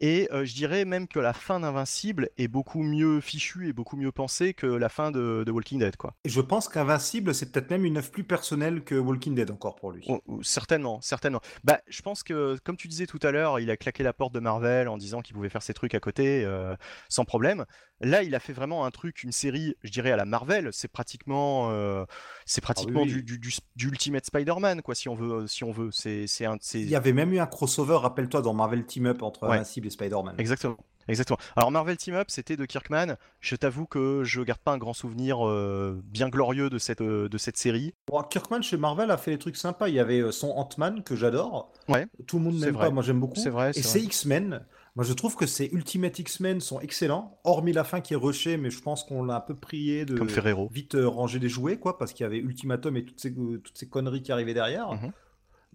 Speaker 2: Et euh, je dirais même que la fin d'Invincible est beaucoup mieux fichue et beaucoup mieux pensée que la fin de, de Walking Dead, quoi.
Speaker 1: Et je pense qu'Invincible, c'est peut-être même une œuvre plus personnelle que Walking Dead encore pour lui.
Speaker 2: Certainement, certainement. Bah, je pense que, comme tu disais tout à l'heure, il a claqué la porte de Marvel en disant qu'il pouvait faire ses trucs à côté euh, sans problème. Là, il a fait vraiment un truc, une série, je dirais à la Marvel. C'est pratiquement, euh, c'est pratiquement
Speaker 1: oui.
Speaker 2: du, du, du- du Ultimate Spider-Man, quoi, si on veut, si on veut. C'est, c'est un, c'est
Speaker 1: Il y avait même eu un crossover, rappelle-toi, dans Marvel Team Up entre
Speaker 2: Ouais.
Speaker 1: Invincible et Spider-Man.
Speaker 2: exactement. Exactement. Alors Marvel Team Up, c'était de Kirkman. Je t'avoue que je garde pas un grand souvenir euh, bien glorieux de cette, euh, de cette série.
Speaker 1: Bon, Kirkman chez Marvel a fait des trucs sympas. Il y avait euh, son Ant-Man que j'adore.
Speaker 2: Ouais.
Speaker 1: Tout le monde n'aime pas, moi j'aime beaucoup.
Speaker 2: C'est vrai,
Speaker 1: Et
Speaker 2: vrai.
Speaker 1: X-Men, moi je trouve que ces Ultimate X-Men sont excellents, hormis la fin qui est rushée, mais je pense qu'on l'a un peu prié de
Speaker 2: Comme
Speaker 1: vite euh, ranger les jouets, quoi, parce qu'il y avait Ultimatum et toutes ces, euh, toutes ces conneries qui arrivaient derrière.
Speaker 2: Mhm.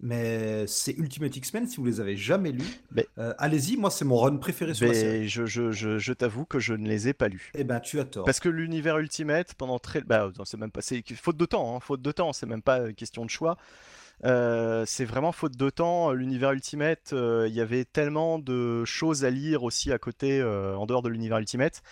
Speaker 1: Mais ces Ultimate X-Men, si vous les avez jamais lus, euh, allez-y, moi c'est mon run préféré sur la série.
Speaker 2: Je, je, je, je t'avoue que je ne les ai pas lus.
Speaker 1: Eh ben tu as tort.
Speaker 2: Parce que l'univers Ultimate, pendant très. Bah, c'est même pas. C'est faute de temps, hein, faute de temps, c'est même pas euh, question de choix. Euh, c'est vraiment faute de temps. L'univers Ultimate, euh, il y avait tellement de choses à lire aussi à côté, en dehors de l'univers Ultimate,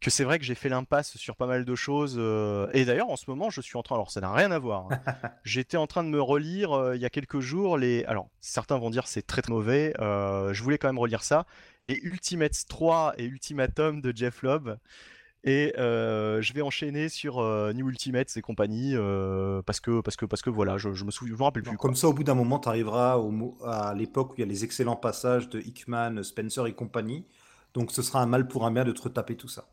Speaker 2: que c'est vrai que j'ai fait l'impasse sur pas mal de choses. euh, Et d'ailleurs, en ce moment, je suis en train. Alors, ça n'a rien à voir. hein. [LAUGHS] J'étais en train de me relire euh, il y a quelques jours les. Alors, certains vont dire c'est très très mauvais. euh, je voulais quand même relire ça. Et Ultimates 3 et Ultimatum de Jeff Lobb. Et je vais enchaîner sur New Ultimates et compagnie parce que parce que parce que voilà, je, je me souviens, je me rappelle plus. Quoi.
Speaker 1: Comme ça, au bout d'un moment, tu arriveras au à l'époque où il y a les excellents passages de Hickman, Spencer et compagnie. Donc ce sera un mal pour un bien de te retaper tout ça.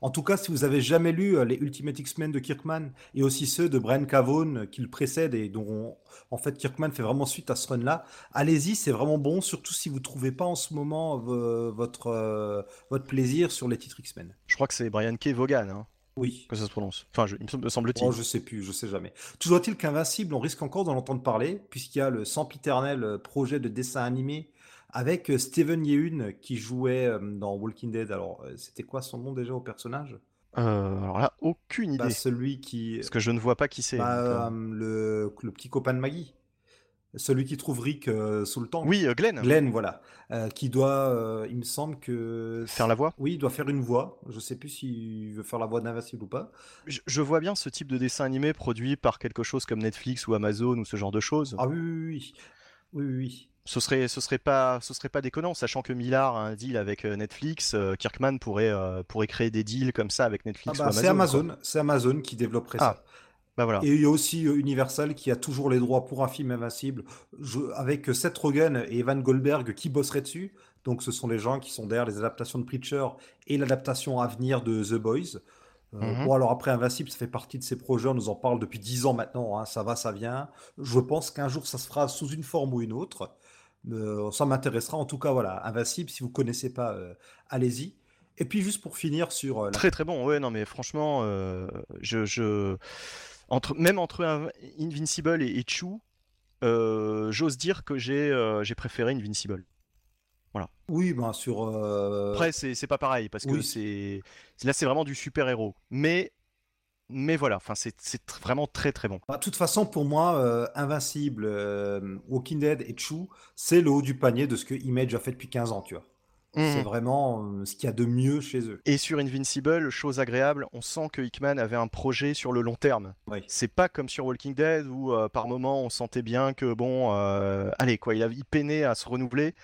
Speaker 1: En tout cas, si vous avez jamais lu euh, les Ultimate X-Men de Kirkman et aussi ceux de Brian Cavone euh, qui le précèdent et dont on- en fait Kirkman fait vraiment suite à ce run-là, allez-y, c'est vraiment bon, surtout si vous trouvez pas en ce moment euh, votre, euh, votre plaisir sur les titres X-Men.
Speaker 2: Je crois que c'est Brian K. Vaughan hein,
Speaker 1: Oui.
Speaker 2: que ça se prononce. Enfin, je- il me semble- me semble-t-il.
Speaker 1: Oh, je sais plus, je sais jamais. Toujours est-il qu'Invincible, on risque encore d'en entendre parler, puisqu'il y a le sempiternel projet de dessin animé avec euh, Steven Yeun qui jouait euh, dans Walking Dead. Alors, euh, c'était quoi son nom déjà au personnage?
Speaker 2: Euh, alors là, aucune idée.
Speaker 1: Bah, Celui qui.
Speaker 2: Parce que je ne vois pas qui c'est.
Speaker 1: bah,
Speaker 2: euh,
Speaker 1: le, le petit copain de Maggie. Celui qui trouve Rick euh, sous le tank.
Speaker 2: Oui, Glenn,
Speaker 1: Glenn, voilà. Qui doit, il me semble que.
Speaker 2: faire la voix?
Speaker 1: Oui, il doit faire une voix. Je sais plus s'il veut faire la voix d'Invincible ou pas.
Speaker 2: Je, je vois bien ce type de dessin animé produit par quelque chose comme Netflix ou Amazon ou ce genre de choses.
Speaker 1: Ah oui, oui, oui. Oui, oui, oui.
Speaker 2: Ce serait, ce serait pas, ce serait pas déconnant, sachant que Millard a un deal avec euh, Netflix. euh, Kirkman pourrait, euh, pourrait créer des deals comme ça avec
Speaker 1: Ah
Speaker 2: Netflix
Speaker 1: bah,
Speaker 2: ou Amazon.
Speaker 1: c'est. Amazon, c'est Amazon qui développerait
Speaker 2: Ah.
Speaker 1: ça.
Speaker 2: Bah voilà.
Speaker 1: Et il y a aussi Universal qui a toujours les droits pour un film invincible, je- avec Seth Rogen et Evan Goldberg qui bosseraient dessus. Donc ce sont les gens qui sont derrière les adaptations de Preacher et l'adaptation à venir de The Boys. Euh,
Speaker 2: Mhm.
Speaker 1: Bon alors après Invincible, ça fait partie de ces projets, on nous en parle depuis 10 ans maintenant, hein, ça va, ça vient. Je pense qu'un jour ça se fera sous une forme ou une autre. Euh, ça m'intéressera en tout cas, voilà, Invincible, si vous connaissez pas, euh, allez-y. Et puis juste pour finir sur euh, la
Speaker 2: Très très bon. Ouais, non mais franchement, euh, je, je... Entre, même entre Inv- Invincible et, et euh, j'ose dire que j'ai euh, préféré Invincible.
Speaker 1: Oui, ben sur. euh,
Speaker 2: Après, c'est pas pareil parce que c'est là c'est vraiment du super héros. Mais mais voilà, enfin c'est vraiment très très bon.
Speaker 1: bah, De toute façon, pour moi, euh, Invincible, euh, Walking Dead et Chew, c'est le haut du panier de ce que Image a fait depuis 15 ans, tu vois. C'est
Speaker 2: Mhm.
Speaker 1: vraiment euh, ce qu'il y a de mieux chez eux.
Speaker 2: Et sur Invincible, chose agréable, on sent que Hickman avait un projet sur le long terme.
Speaker 1: Oui.
Speaker 2: C'est pas comme sur Walking Dead où par moment on sentait bien que bon, allez quoi, il, a, il peinait à se renouveler.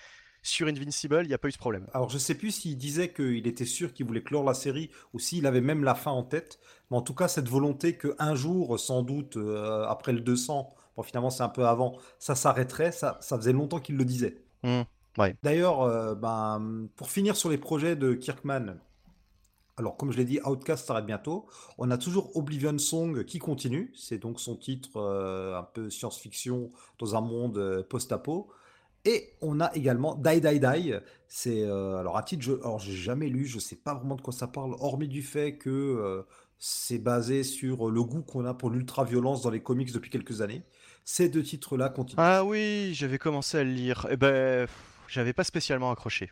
Speaker 2: Sur Invincible, il n'y a pas eu ce problème.
Speaker 1: Alors, je sais plus s'il disait qu'il était sûr qu'il voulait clore la série ou s'il avait même la fin en tête. Mais en tout cas, cette volonté qu'un jour, sans doute, euh, après le 200, bon, finalement, c'est un peu avant, ça s'arrêterait, ça, ça faisait longtemps qu'il le disait.
Speaker 2: Ouais.
Speaker 1: D'ailleurs, euh, ben, pour finir sur les projets de Kirkman, alors comme je l'ai dit, Outcast s'arrête bientôt. On a toujours Oblivion Song qui continue. C'est donc son titre euh, un peu science-fiction dans un monde post-apo. Et on a également Die Die Die. C'est euh, alors un titre, je, alors j'ai jamais lu, je sais pas vraiment de quoi ça parle, hormis du fait que euh, c'est basé sur le goût qu'on a pour l'ultra-violence dans les comics depuis quelques années. Ces deux titres-là continuent.
Speaker 2: Ah oui, j'avais commencé à le lire. Eh ben, j'avais pas spécialement accroché.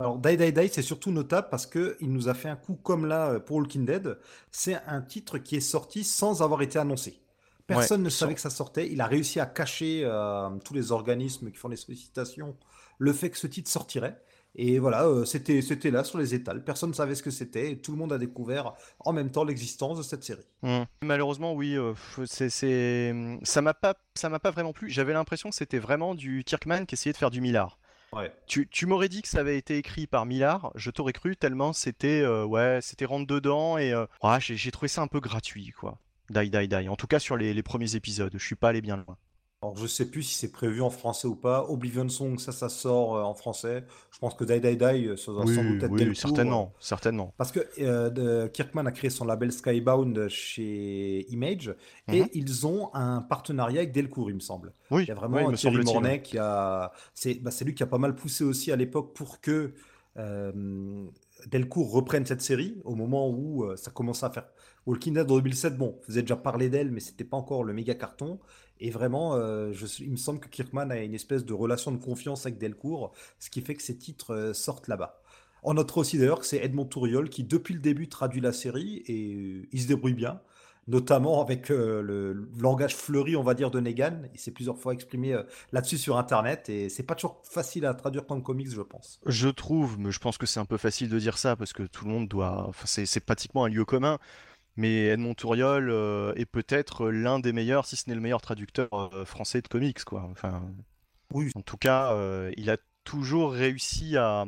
Speaker 1: Alors, Die Die Die, c'est surtout notable parce que il nous a fait un coup comme là euh, pour Walking Dead. C'est un titre qui est sorti sans avoir été annoncé. Personne
Speaker 2: Ouais,
Speaker 1: ne
Speaker 2: sans-
Speaker 1: savait que ça sortait. Il a réussi à cacher euh, tous les organismes qui font les sollicitations le fait que ce titre sortirait. Et voilà, euh, c'était c'était là sur les étals. Personne ne savait ce que c'était et tout le monde a découvert en même temps l'existence de cette série.
Speaker 2: Hmm. Malheureusement, oui, euh, c'est, c'est... ça m'a pas, ça m'a pas vraiment plu. J'avais l'impression que c'était vraiment du Kirkman qui essayait de faire du Millard.
Speaker 1: Ouais.
Speaker 2: Tu, tu m'aurais dit que ça avait été écrit par Millard, je t'aurais cru tellement c'était, euh, ouais, c'était rentre dedans et ouais, j'ai, j'ai trouvé ça un peu gratuit, quoi. Die, die, die. En tout cas sur les, les premiers épisodes, je suis pas allé bien loin.
Speaker 1: Alors, je sais plus si c'est prévu en français ou pas. Oblivion Song, ça, ça sort euh, en français. Je pense que Die Die Die, euh, ça doit sans doute être
Speaker 2: oui, certainement, certainement.
Speaker 1: Parce que euh, de- Kirkman a créé son label Skybound chez Image et
Speaker 2: Mhm.
Speaker 1: ils ont un partenariat avec Delcourt, il me semble.
Speaker 2: Oui,
Speaker 1: Il y a
Speaker 2: oui,
Speaker 1: vraiment
Speaker 2: me
Speaker 1: Thierry. Mornay qui a. C'est bah, c'est lui qui a pas mal poussé aussi à l'époque pour que euh, Delcourt reprenne cette série au moment où euh, ça commençait à faire. Walking Dead en 2007, bon, vous avez déjà parlé d'elle, mais c'était pas encore le méga carton. Et vraiment, euh, il me semble que Kirkman a une espèce de relation de confiance avec Delcourt, ce qui fait que ces titres euh, sortent là-bas. On notera aussi d'ailleurs que c'est Edmond Touriol qui, depuis le début, traduit la série et euh, il se débrouille bien, notamment avec le, le langage fleuri, on va dire, de Negan. Il s'est plusieurs fois exprimé là-dessus sur Internet et c'est pas toujours facile à traduire comme comics, je pense.
Speaker 2: Je trouve, mais je pense que c'est un peu facile de dire ça parce que tout le monde doit. C'est pratiquement un lieu commun. Mais Edmond Touriol euh, est peut-être l'un des meilleurs, si ce n'est le meilleur traducteur euh, français de comics, quoi. Enfin,
Speaker 1: Oui,
Speaker 2: en tout cas, euh, il a toujours réussi à,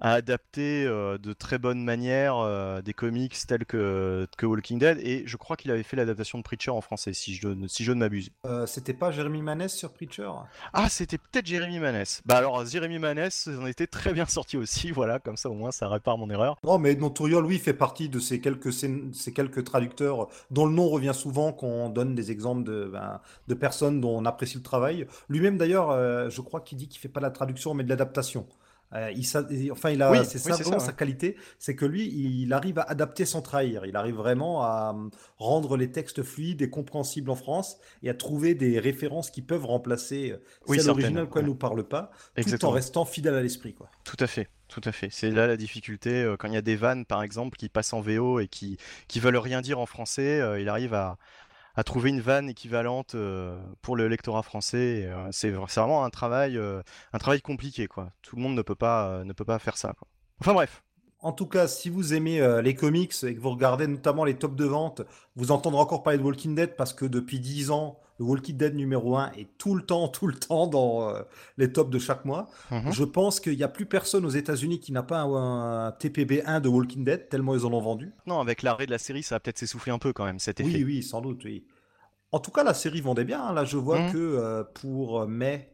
Speaker 2: à adapter euh, de très bonne manière euh, des comics tels que, que Walking Dead. Et je crois qu'il avait fait l'adaptation de Preacher en français, si je, ne- si je ne m'abuse.
Speaker 1: euh, c'était pas Jérémy Manès sur Preacher?
Speaker 2: Ah, c'était peut-être Jérémy Manès. Bah alors, Jérémy Manès en était très bien sorti aussi, [LAUGHS] voilà, comme ça au moins ça répare mon erreur.
Speaker 1: Non, mais Edmond Touriol, oui, fait partie de ces quelques, ces quelques traducteurs dont le nom revient souvent quand on donne des exemples de, ben, de personnes dont on apprécie le travail. Lui-même, d'ailleurs, je crois qu'il dit qu'il fait pas de la traduction, mais de l'adaptation. Euh, il, enfin, il a,
Speaker 2: Oui,
Speaker 1: c'est ça vraiment
Speaker 2: ça,
Speaker 1: sa
Speaker 2: ouais.
Speaker 1: qualité, c'est que lui, il arrive à adapter sans trahir. Il arrive vraiment à euh, rendre les textes fluides et compréhensibles en France et à trouver des références qui peuvent remplacer euh,
Speaker 2: Oui,
Speaker 1: originales quand elles
Speaker 2: ouais.
Speaker 1: nous parlent pas, tout en restant fidèle à l'esprit, quoi.
Speaker 2: Tout à fait, tout à fait. C'est là la difficulté. euh, Quand il y a des vannes, par exemple, qui passent en VO et qui, qui veulent rien dire en français, euh, il arrive à, à trouver une vanne équivalente euh, pour le lectorat français. euh, c'est vra- c'est vraiment un travail, euh, un travail compliqué, quoi. Tout le monde ne peut pas, ne peut pas faire ça. Enfin bref.
Speaker 1: En tout cas, si vous aimez les comics et que vous regardez notamment les tops de vente, vous entendrez encore parler de Walking Dead parce que depuis 10 ans, le Walking Dead numéro 1 est tout le temps, tout le temps dans euh, les tops de chaque mois.
Speaker 2: Mhm.
Speaker 1: Je pense qu'il n'y a plus personne aux États-Unis qui n'a pas un, un TPB 1 de Walking Dead, tellement ils en ont vendu.
Speaker 2: Non, avec l'arrêt de la série, ça va peut-être s'essouffler un peu quand même, cet effet.
Speaker 1: Oui, oui, sans doute, oui. En tout cas, la série vendait bien. hein. Là, je vois
Speaker 2: Mhm.
Speaker 1: que euh, pour mai,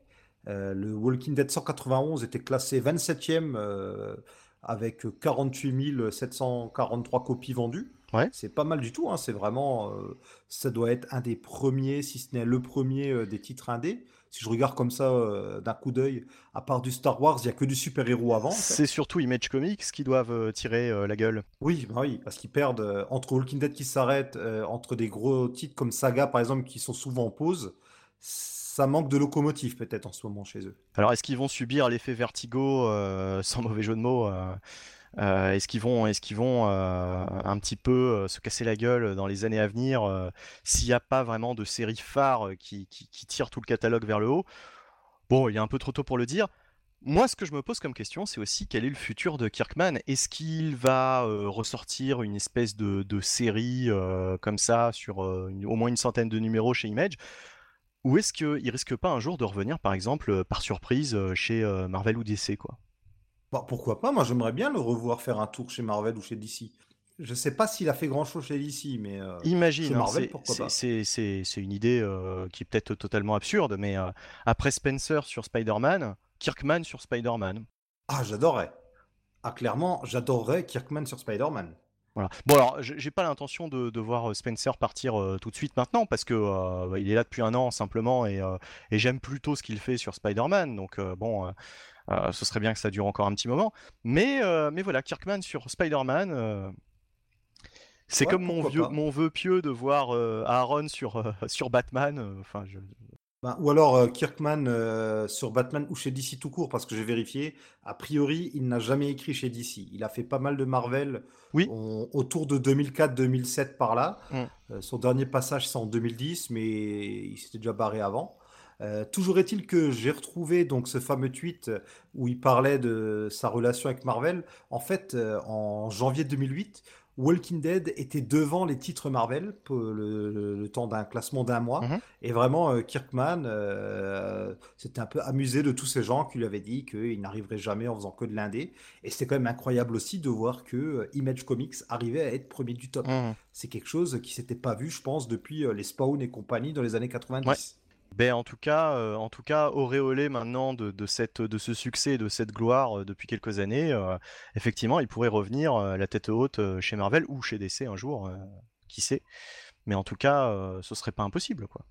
Speaker 1: euh, le Walking Dead 191 était classé 27e euh, avec 48 743 copies vendues.
Speaker 2: Ouais.
Speaker 1: C'est pas mal du tout. hein. C'est vraiment, euh, ça doit être un des premiers, si ce n'est le premier euh, des titres indés. Si je regarde comme ça euh, d'un coup d'œil, à part du Star Wars, il n'y a que du super-héros avant. en fait.
Speaker 2: C'est surtout Image Comics qui doivent euh, tirer euh, la gueule.
Speaker 1: Oui, bah oui, parce qu'ils perdent euh, entre Walking Dead qui s'arrête, euh, entre des gros titres comme Saga par exemple qui sont souvent en pause, ça manque de locomotive peut-être en ce moment chez eux.
Speaker 2: Alors, est-ce qu'ils vont subir l'effet vertigo, euh, sans mauvais jeu de mots euh, euh, Est-ce qu'ils vont, euh, un petit peu euh, se casser la gueule dans les années à venir s'il n'y a pas vraiment de série phare qui, tire tout le catalogue vers le haut? Bon, il est un peu trop tôt pour le dire. moi, ce que je me pose comme question, c'est aussi quel est le futur de Kirkman? Est-ce qu'il va ressortir une espèce de, série comme ça sur au moins une centaine de numéros chez Image? Ou est-ce qu'il risque pas un jour de revenir, par exemple, par surprise chez Marvel ou DC quoi?
Speaker 1: Bah, Pourquoi pas? Moi, j'aimerais bien le revoir faire un tour chez Marvel ou chez DC. Je sais pas s'il a fait grand chose chez DC, mais
Speaker 2: imagine, hein, c'est une idée qui est peut-être totalement absurde, mais après Spencer sur Spider-Man, Kirkman sur Spider-Man.
Speaker 1: Ah, j'adorerais. Ah, clairement, j'adorerais Kirkman sur Spider-Man.
Speaker 2: Voilà. Bon alors, j'ai pas l'intention de, voir euh, Spencer partir euh, tout de suite maintenant parce que euh, il est là depuis un an simplement et, j'aime plutôt ce qu'il fait sur Spider-Man. Donc bon, ce serait bien que ça dure encore un petit moment. Mais mais voilà, Kirkman sur Spider-Man. c'est comme mon vieux, mon vœu pieux de voir Aaron sur [LAUGHS] sur Batman. Enfin, je,
Speaker 1: ben, ou alors euh, Kirkman euh, sur Batman ou chez DC tout court, parce que j'ai vérifié. A priori, il n'a jamais écrit chez DC. Il a fait pas mal de Marvel
Speaker 2: oui.
Speaker 1: autour de 2004-2007 par là. Mm. Euh, son dernier passage, c'est en 2010, mais il s'était déjà barré avant. Toujours est-il que j'ai retrouvé donc ce fameux tweet où il parlait de sa relation avec Marvel. En fait, en janvier 2008, Walking Dead était devant les titres Marvel pour le, temps d'un classement d'un mois. Mhm. Et vraiment, euh, Kirkman euh, s'était un peu amusé de tous ces gens qui lui avaient dit qu'il n'arriverait jamais en faisant que de l'indé. Et c'était quand même incroyable aussi de voir que euh, Image Comics arrivait à être premier du top. Mhm. C'est quelque chose qui s'était pas vu, je pense, depuis les Spawn et compagnie dans les années 90.
Speaker 2: Ben, en tout cas, euh, en auréolé maintenant de, ce succès, de cette gloire euh, depuis quelques années, euh, effectivement, il pourrait revenir la tête haute chez Marvel ou chez DC un jour, qui sait. Mais en tout cas, ce serait pas impossible, quoi.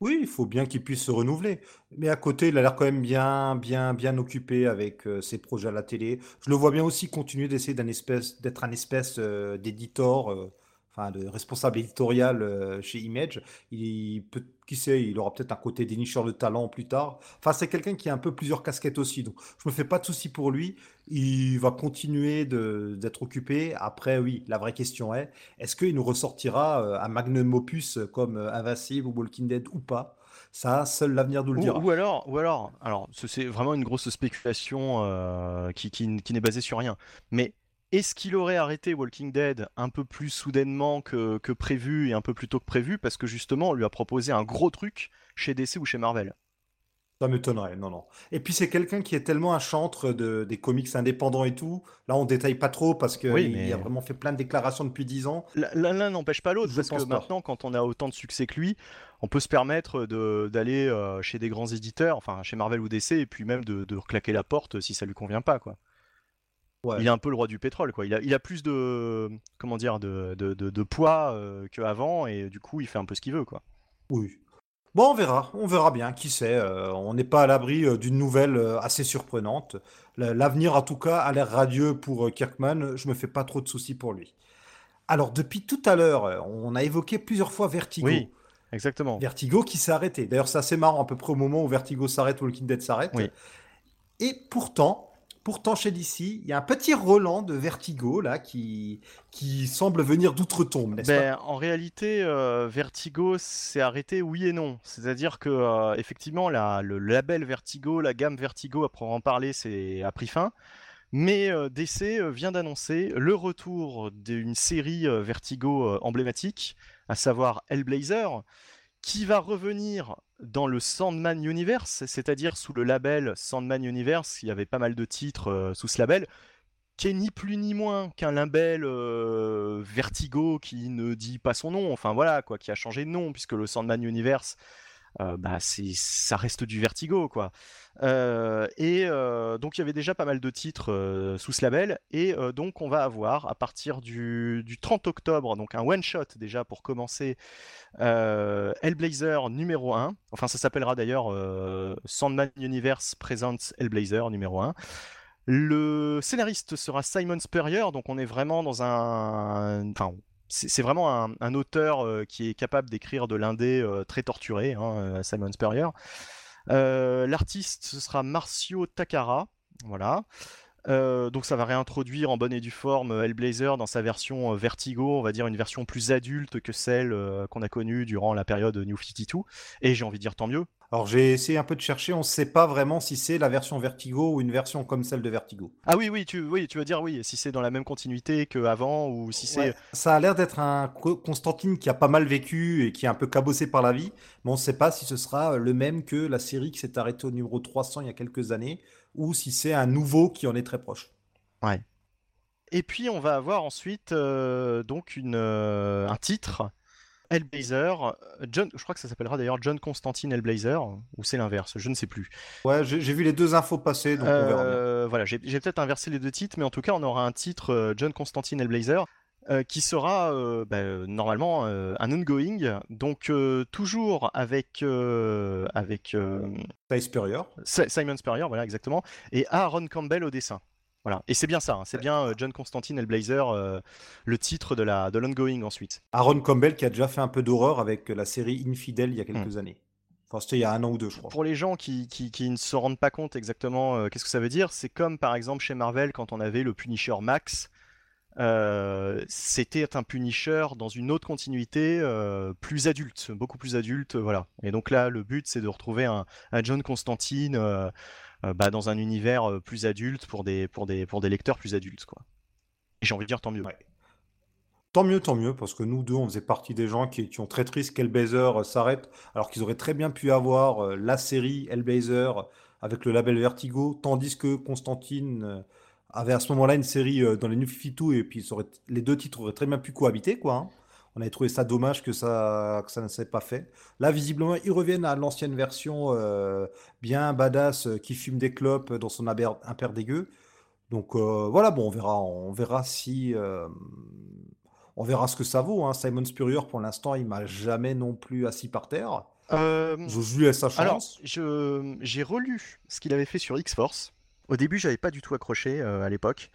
Speaker 1: Oui, il faut bien qu'il puisse se renouveler. Mais à côté, il a l'air quand même bien, bien, bien occupé avec ses projets à la télé. Je le vois bien aussi continuer d'essayer d'être un espèce d'éditeur enfin de responsable éditorial euh, chez Image. Il peut, qui sait, il aura peut-être un côté dénicheur de talent plus tard. Enfin, c'est quelqu'un qui a un peu plusieurs casquettes aussi. Donc, je me fais pas de soucis pour lui. Il va continuer d'être occupé. Après, oui, la vraie question est, est-ce qu'il nous ressortira euh, un magnum opus comme euh, Invincible ou Walking Dead ou pas? Ça, seul l'avenir nous le dira.
Speaker 2: Ou, alors, ou alors, alors, c'est vraiment une grosse spéculation qui, qui, qui n'est basée sur rien. Mais est-ce qu'il aurait arrêté Walking Dead un peu plus soudainement que, prévu et un peu plus tôt que prévu parce que justement on lui a proposé un gros truc chez DC ou chez Marvel?
Speaker 1: Ça m'étonnerait, non, non. Et puis c'est quelqu'un qui est tellement un chantre de, des comics indépendants et tout. Là, on détaille pas trop parce qu'il il a vraiment fait plein de déclarations depuis 10 ans.
Speaker 2: L'un n'empêche pas l'autre parce que maintenant, quand on a autant de succès que lui, on peut se permettre d'aller euh, chez des grands éditeurs, enfin chez Marvel ou DC, et puis même de, de claquer la porte si ça lui convient pas, quoi. Il est un peu le roi du pétrole, quoi. Il a, il a plus de, comment dire, de, de, de, poids euh, qu'avant, et du coup, il fait un peu ce qu'il veut, quoi.
Speaker 1: Oui. Bon, on verra, on verra bien, qui sait. Euh, on n'est pas à l'abri euh, d'une nouvelle assez surprenante. L'avenir, en tout cas, a l'air radieux pour Kirkman. Je me fais pas trop de soucis pour lui. Alors, depuis tout à l'heure, on a évoqué plusieurs fois Vertigo.
Speaker 2: Oui, exactement.
Speaker 1: Vertigo qui s'est arrêté. D'ailleurs, c'est assez marrant, à peu près au moment où Vertigo s'arrête, Walking Dead s'arrête.
Speaker 2: Oui.
Speaker 1: Et pourtant, Pourtant, chez DC, il y a un petit Roland de Vertigo là qui, qui semble venir d'outre-tombe, n'est-ce
Speaker 2: ben, En réalité, euh, Vertigo s'est arrêté oui et non. C'est-à-dire que euh, effectivement, le label Vertigo, la gamme Vertigo, à en parler, c'est a pris fin. Mais euh, DC vient d'annoncer le retour d'une série Vertigo emblématique, à savoir Hellblazer, qui va revenir dans le Sandman Universe, c'est-à-dire sous le label Sandman Universe, il y avait pas mal de titres euh, sous ce label, qui est ni plus ni moins qu'un label euh, Vertigo qui ne dit pas son nom, enfin voilà, quoi, qui a changé de nom, puisque le Sandman Universe, euh, bah, ça reste du Vertigo, quoi. Euh, et euh, donc il y avait déjà pas mal de titres sous ce label, et donc on va avoir à partir du, 30 octobre, donc un one shot déjà pour commencer, Hellblazer numéro 1. Enfin, ça s'appellera d'ailleurs Sandman Universe Presents Hellblazer numéro 1. Le scénariste sera Simon Spurrier, donc on est vraiment dans un. C'est vraiment un, auteur euh, qui est capable d'écrire de l'indé euh, très torturé, hein, euh, Simon Spurrier. L'artiste, ce sera Marcio Takara. Voilà. donc ça va réintroduire en bonne et due forme Hellblazer dans sa version Vertigo, on va dire une version plus adulte que celle qu'on a connue durant la période New 52. Et j'ai envie de dire tant mieux.
Speaker 1: Alors j'ai essayé un peu de chercher, on ne sait pas vraiment si c'est la version Vertigo ou une version comme celle de Vertigo.
Speaker 2: Ah oui, oui, tu, oui, tu veux dire oui, si c'est dans la même continuité qu'avant ou si c'est...
Speaker 1: ça a l'air d'être un Constantine qui a pas mal vécu et qui est un peu cabossé par la vie, mais on ne sait pas si ce sera le même que la série qui s'est arrêtée au numéro 300 il y a quelques années, ou si c'est un nouveau qui en est très proche.
Speaker 2: Ouais. Et puis on va avoir ensuite euh, donc une, euh, un titre Hellblazer, John, je crois que ça s'appellera d'ailleurs John Constantine Hellblazer, ou c'est l'inverse, je ne sais plus.
Speaker 1: Ouais, j'ai vu les deux infos passer, donc on verra
Speaker 2: euh, Voilà, j'ai peut-être inversé les deux titres, mais en tout cas, on aura un titre John Constantine Hellblazer. qui sera bah, normalement un ongoing, donc toujours avec avec Simon Spurrier, voilà exactement, et Aaron Campbell au dessin. Voilà. Et c'est bien ça, hein. c'est bien euh, John Constantine et le Blazer, euh, le titre de la de l'ongoing ensuite.
Speaker 1: Aaron Campbell qui a déjà fait un peu d'horreur avec la série Infidèle il y a quelques hmm. années. Enfin, c'était il y a un an ou deux, je crois.
Speaker 2: Pour les gens qui, qui, ne se rendent pas compte exactement euh, qu'est-ce que ça veut dire, c'est comme par exemple chez Marvel quand on avait le Punisher Max. c'était un Punisher dans une autre continuité plus adulte, beaucoup plus adulte, voilà. Et donc là, le but c'est de retrouver un, un John Constantine euh, bah, dans un univers euh, plus adulte pour des, pour des, pour des lecteurs plus adultes. Quoi. Et j'ai envie de dire tant mieux.
Speaker 1: Tant mieux, tant mieux, parce que nous deux, on faisait partie des gens qui, qui ont très triste qu'Hellblazer euh, s'arrête, alors qu'ils auraient très bien pu avoir la série Hellblazer avec le label Vertigo, tandis que Constantine avait à ce moment-là une série dans les New 52, et puis les deux titres auraient très bien pu cohabiter, quoi. Hein. On avait trouvé ça dommage que ça, que ça ne s'est pas fait. Là, visiblement, ils reviennent à l'ancienne version euh, bien badass euh, qui fume des clopes dans son impère dégueu. Donc euh, voilà, bon, on verra, on verra si. on verra ce que ça vaut. Hein. Simon Spurrier, pour l'instant, il m'a jamais non plus assis par terre. Je lui ai sa chance.
Speaker 2: Alors, j'ai relu ce qu'il avait fait sur X-Force. Au début, j'avais pas du tout accroché à l'époque.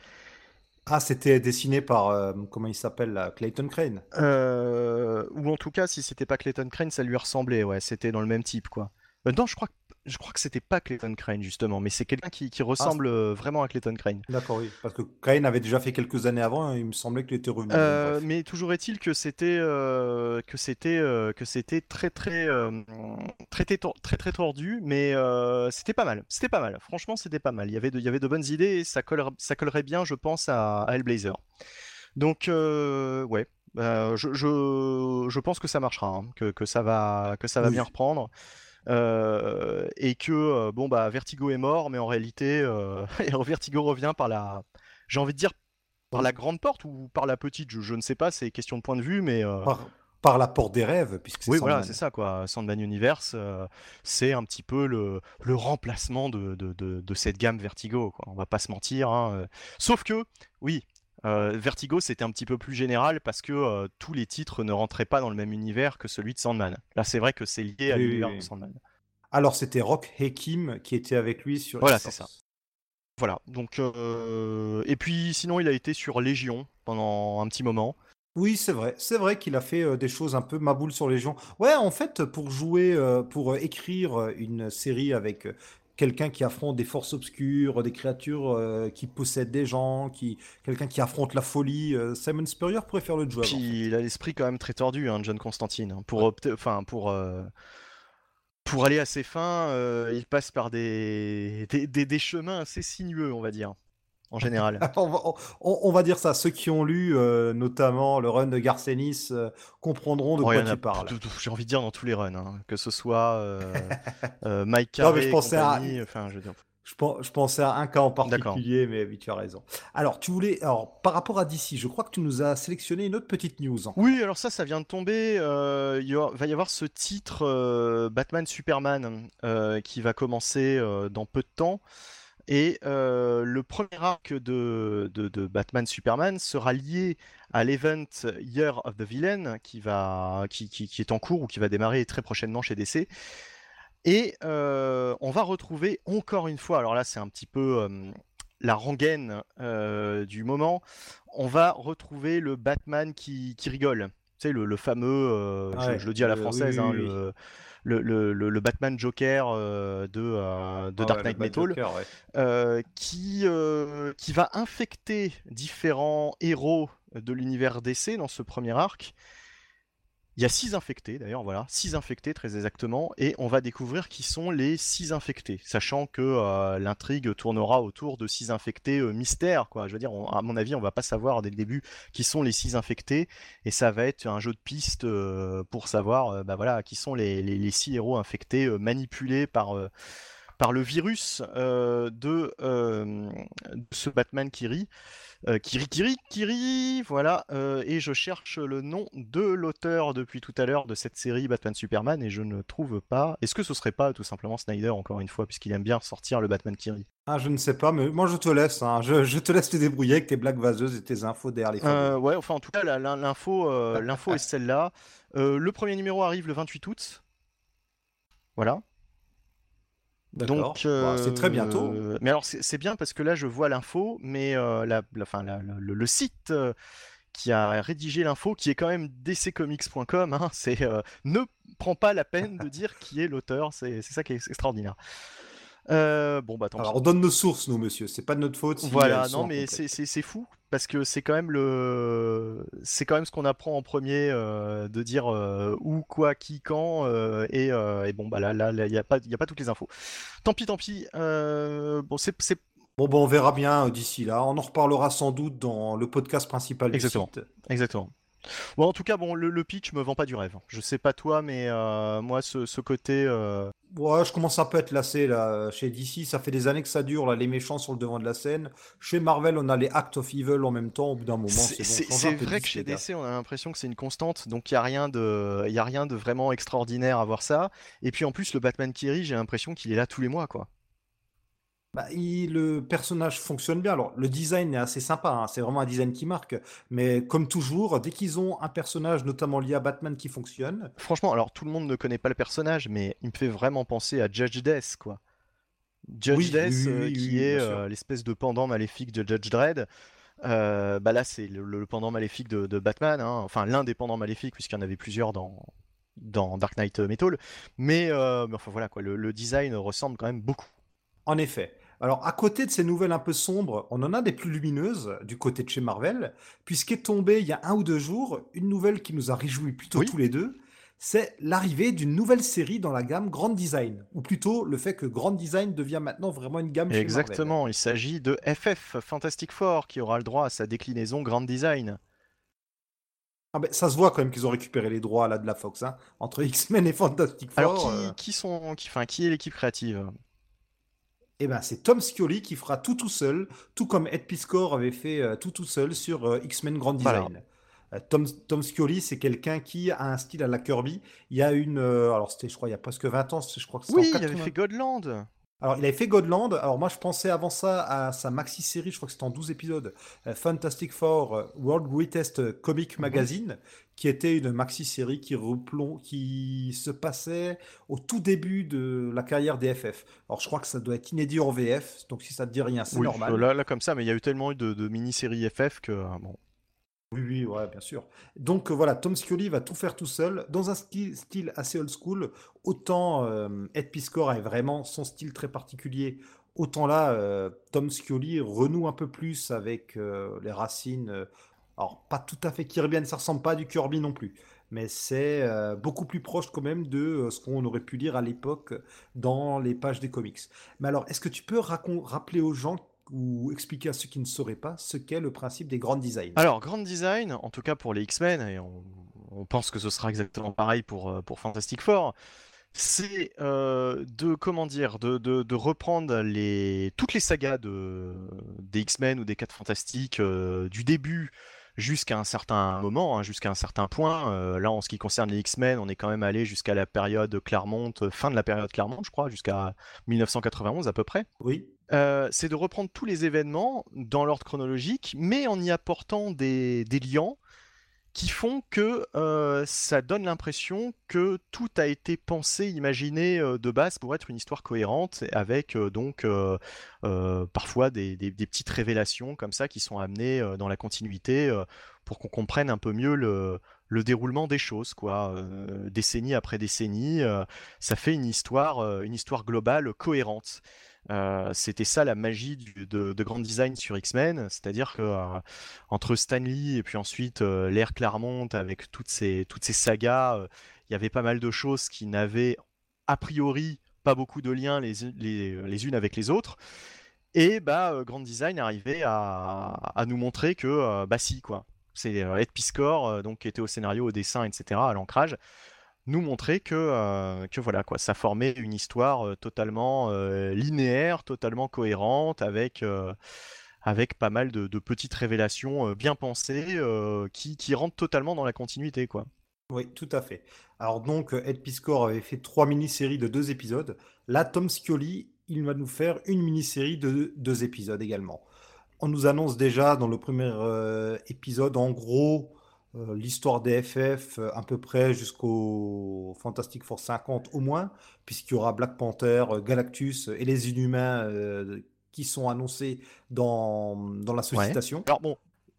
Speaker 1: Ah, c'était dessiné par, euh, comment il s'appelle, Clayton Crane.
Speaker 2: Euh, ou en tout cas, si c'était pas Clayton Crane, ça lui ressemblait, ouais, c'était dans le même type, quoi. Euh, non, je crois que je crois que c'était pas Clayton Crane justement, mais c'est quelqu'un qui, qui, ressemble ah, vraiment à Clayton Crane.
Speaker 1: D'accord, oui, parce que Crane avait déjà fait quelques années avant, et il me semblait qu'il était revenu.
Speaker 2: Euh, mais toujours est-il que c'était euh, que c'était euh, que c'était très très, très très très tordu, mais c'était pas mal, c'était pas mal. Franchement, c'était pas mal. Il y avait de, il y avait de bonnes idées et ça collerait, ça collerait bien, je pense, à, Hellblazer. Donc ouais, je, je, je, pense que ça marchera, hein, que, que, ça va que ça va bien reprendre. Euh, et que euh, bon bah Vertigo est mort, mais en réalité euh, [LAUGHS] Vertigo revient par la, j'ai envie de dire par la grande porte ou par la petite, je, ne sais pas, c'est question de point de vue, mais
Speaker 1: par, la porte des rêves, puisque
Speaker 2: oui voilà c'est ça quoi. Sandman Universe, c'est un petit peu le, le remplacement de, de, de, cette gamme Vertigo, quoi. On va pas se mentir. Hein, Sauf que oui, Vertigo, c'était un petit peu plus général parce que euh, tous les titres ne rentraient pas dans le même univers que celui de Sandman. Là, c'est vrai que c'est lié à l'univers de Sandman.
Speaker 1: Alors, c'était Rock Hakim qui était avec lui sur.
Speaker 2: Voilà, c'est ça. Voilà. Donc, euh, et puis, sinon, il a été sur Légion pendant un petit moment.
Speaker 1: Oui, c'est vrai. C'est vrai qu'il a fait des choses un peu maboule sur Légion. Ouais, en fait, pour jouer, pour écrire une série avec quelqu'un qui affronte des forces obscures, des créatures euh, qui possèdent des gens, qui quelqu'un qui affronte la folie. Euh, Simon Spurrier pourrait faire le job.
Speaker 2: Puis il a l'esprit quand même très tordu, hein, John Constantine. Hein. Pour enfin pour euh, pour aller à ses fins, il passe par des des, des chemins assez sinueux, on va dire en général. [LAUGHS]
Speaker 1: on, va, dire ça. Ceux qui ont lu euh, notamment le run de Garcenis euh, comprendront de quoi tu parles.
Speaker 2: J'ai envie de dire dans tous les runs, hein. que ce soit euh, [LAUGHS] Mike Carey, je pensais à... enfin, je,
Speaker 1: je, pensais à un cas en particulier, mais oui, tu as raison. Alors, tu voulais, alors, par rapport à DC, je crois que tu nous as sélectionné une autre petite news.
Speaker 2: Oui, alors ça, ça vient de tomber. il va y avoir ce titre Batman Superman qui va commencer dans peu de temps. Et euh, le premier arc de, Batman Superman sera lié à l'event Year of the Villain qui, va, qui, est en cours ou qui va démarrer très prochainement chez DC. Et euh, on va retrouver encore une fois, alors là c'est un petit peu euh, la rengaine du moment, on va retrouver le Batman qui, rigole. Tu sais, le, fameux, je, le dis à la française, hein, le le, Batman Joker euh, de, euh, de ah Dark Knight Metal, euh, qui, qui va infecter différents héros de l'univers DC dans ce premier arc. Il y a six infectés d'ailleurs, voilà, six infectés très exactement, et on va découvrir qui sont les six infectés, sachant que euh, l'intrigue tournera autour de six infectés euh, mystères, quoi. Je veux dire, à mon avis, on va pas savoir dès le début qui sont les six infectés, et ça va être un jeu de pistes euh, pour savoir, bah voilà, qui sont les, les six héros infectés manipulés par par le virus de ce Batman qui rit. Euh, Kiri Kiri Kiri, voilà, euh, et je cherche le nom de l'auteur depuis tout à l'heure de cette série Batman Superman et je ne trouve pas. Est-ce que ce serait pas tout simplement Snyder encore une fois puisqu'il aime bien sortir le Batman Kiri?
Speaker 1: Ah, je ne sais pas, mais moi je te laisse, hein. je, te laisse te débrouiller avec tes blagues vaseuses et tes infos derrière les
Speaker 2: euh, Ouais, enfin en tout cas l'info, l'info est celle-là. le premier numéro arrive le 28 août. Voilà.
Speaker 1: Donc, bah, c'est très bientôt.
Speaker 2: Euh, mais alors, c'est bien parce que là, je vois l'info, mais euh, la, le, site euh, qui a rédigé l'info, qui est quand même dccomics.com, hein, c'est ne prend pas la peine de dire qui est l'auteur. C'est ça qui est extraordinaire.
Speaker 1: Euh, bon, bah, Alors, on donne nos sources, nous, monsieur. C'est pas de notre faute.
Speaker 2: voilà, non, mais c'est fou parce que c'est quand même le, c'est quand même ce qu'on apprend en premier euh, de dire euh, où, quoi, qui, quand, et, bon, bah là, là, il n'y a pas, il a pas toutes les infos. Tant pis, tant pis. bon, c'est
Speaker 1: Bon, bon, on verra bien d'ici là. On en reparlera sans doute dans le podcast principal
Speaker 2: Exactement.
Speaker 1: du site.
Speaker 2: Exactement. Bon, en tout cas, bon, le, pitch me vend pas du rêve. Je sais pas toi, mais euh, moi, ce, côté. Euh,
Speaker 1: ouais, je commence un peu à être lassé là. Chez DC, ça fait des années que ça dure. Là, les méchants sur le devant de la scène. Chez Marvel, on a les Act of Evil en même temps. Au bout d'un moment,
Speaker 2: c'est vrai que chez DC, on a l'impression que c'est une constante. Donc, il y a rien de, il y a rien de vraiment extraordinaire à voir ça. Et puis, en plus, le Batman Kiri, j'ai l'impression qu'il est là tous les mois, quoi.
Speaker 1: Bah, le personnage fonctionne bien. Alors, le design est assez sympa, hein, c'est vraiment un design qui marque. Mais comme toujours, dès qu'ils ont un personnage, notamment lié à Batman, qui fonctionne.
Speaker 2: Franchement, alors tout le monde ne connaît pas le personnage, mais il me fait vraiment penser à Judge Death, quoi. Judge Death, euh, qui est euh, l'espèce de pendant maléfique de Judge Dredd. Euh, bah là, c'est le, pendant maléfique de, Batman, hein. enfin l'un des pendants maléfiques, puisqu'il y en avait plusieurs dans, dans Dark Knight Metal. Mais, enfin voilà, quoi, le design ressemble quand même beaucoup.
Speaker 1: En effet. Alors, à côté de ces nouvelles un peu sombres, on en a des plus lumineuses du côté de chez Marvel, puisqu'est tombée il y a un ou deux jours une nouvelle qui nous a réjouis plutôt tous les deux. C'est l'arrivée d'une nouvelle série dans la gamme Grand Design, ou plutôt le fait que Grand Design devient maintenant vraiment une gamme
Speaker 2: Exactement, il s'agit de FF, Fantastic Four, qui aura le droit à sa déclinaison Grand Design.
Speaker 1: Ah ben, ça se voit quand même qu'ils ont récupéré les droits là de la Fox, hein, entre X-Men et Fantastic Four.
Speaker 2: Alors qui, euh. qui sont, qui, enfin, qui est l'équipe créative?
Speaker 1: Eh ben, c'est Tom Scioli qui fera tout tout seul, tout comme Ed Piscor avait fait euh, tout tout seul sur euh, X-Men Grand Design. Euh, Tom, Tom Scioli, c'est quelqu'un qui a un style à la Kirby. Il y a une, alors c'était, je crois, il y a presque 20 ans, je crois que
Speaker 2: Oui, il avait fait Godland.
Speaker 1: Alors, il avait fait Godland. Alors, moi, je pensais avant ça à sa maxi-série, je crois que c'était en 12 épisodes, Fantastic Four World Greatest Comic mhm. Magazine, qui était une maxi-série qui, qui se passait au tout début de la carrière des FF. Alors je crois que ça doit être inédit en VF, donc si ça te dit rien, c'est normal.
Speaker 2: Là, là, comme ça, mais il y a eu tellement eu de, mini-séries FF que... Euh, bon.
Speaker 1: Oui, oui, ouais, bien sûr. Donc euh, voilà, Tom Scioli va tout faire tout seul, dans un style, assez old school. Autant euh, Ed Piscor a vraiment son style très particulier, autant là, Tom Scioli renoue un peu plus avec les racines alors, pas tout à fait Kirby, ça ressemble pas à du Kirby non plus, mais c'est euh, beaucoup plus proche quand même de euh, ce qu'on aurait pu lire à l'époque dans les pages des comics. Mais alors, est-ce que tu peux rappeler aux gens ou expliquer à ceux qui ne sauraient pas ce qu'est le principe des Grand Designs.
Speaker 2: Alors, Grand Design, en tout cas pour les X-Men, et on, pense que ce sera exactement pareil pour, euh, pour Fantastic Four, c'est de comment dire de, de, reprendre les toutes les sagas de des X-Men ou des 4 Fantastiques du début jusqu'à un certain moment, hein, jusqu'à un certain point. Euh, là, en ce qui concerne les X-Men, on est quand même allé jusqu'à la période Claremont, euh, fin de la période Claremont, je crois, jusqu'à 1991 à peu près.
Speaker 1: Oui.
Speaker 2: Euh, c'est de reprendre tous les événements dans l'ordre chronologique, mais en y apportant des, des liens qui font que euh, ça donne l'impression que tout a été pensé, imaginé euh, de base pour être une histoire cohérente, avec euh, donc parfois des, petites révélations comme ça qui sont amenées dans la continuité pour qu'on comprenne un peu mieux le, le déroulement des choses, quoi. décennie après décennie, ça fait une histoire, une histoire globale cohérente. C'était ça la magie de, Grand Design sur X-Men, c'est-à-dire que entre Stanley et puis ensuite l'ère Claremont avec toutes ces, toutes ces sagas, il y avait pas mal de choses qui n'avaient a priori pas beaucoup de liens les, les, unes avec les autres. Et bah, Grand Design arrivait à, à nous montrer que bah si quoi. C'est Ed Piscor, donc qui était au scénario, au dessin, etc., à l'ancrage, nous montrer que, que voilà quoi, ça formait une histoire totalement linéaire, totalement cohérente, avec avec pas mal de, petites révélations bien pensées qui, qui rentrent totalement dans la continuité quoi.
Speaker 1: Oui, tout à fait. Alors donc, Ed Piscor avait fait trois mini-séries de deux épisodes. Là, Tom Scioli, il va nous faire une mini-série de deux épisodes également. On nous annonce déjà dans le premier euh, épisode, en gros, euh, l'histoire des FF euh, à peu près jusqu'au Fantastic Four 50 au moins, puisqu'il y aura Black Panther, Galactus et les Inhumains qui sont annoncés dans, dans la sollicitation.
Speaker 2: Alors bon,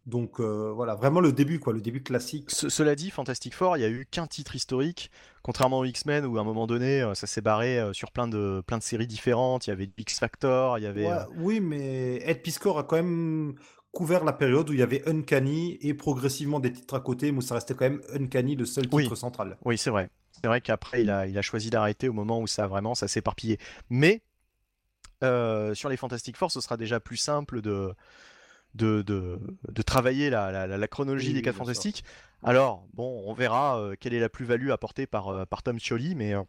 Speaker 1: donc euh, voilà, vraiment le début, quoi, le début classique.
Speaker 2: cela dit, Fantastic Four, il n'y a eu qu'un titre historique, contrairement aux X-Men où à un moment donné, euh, ça s'est barré euh, sur plein de, plein de séries différentes. Il y avait X Factor, il y avait.
Speaker 1: oui, mais Ed Piscor a quand même couvert la période où il y avait Uncanny et progressivement des titres à côté, mais où ça restait quand même Uncanny le seul titre central.
Speaker 2: Oui, c'est vrai. C'est vrai qu'après, il a, il a choisi d'arrêter au moment où ça vraiment ça s'est éparpillé. Mais sur les Fantastic Four, ce sera déjà plus simple de de, de, travailler la, la, chronologie des 4 fantastiques. Alors, bon, on verra euh, quelle est la plus-value apportée par, euh, par Tom Scioli, mais euh,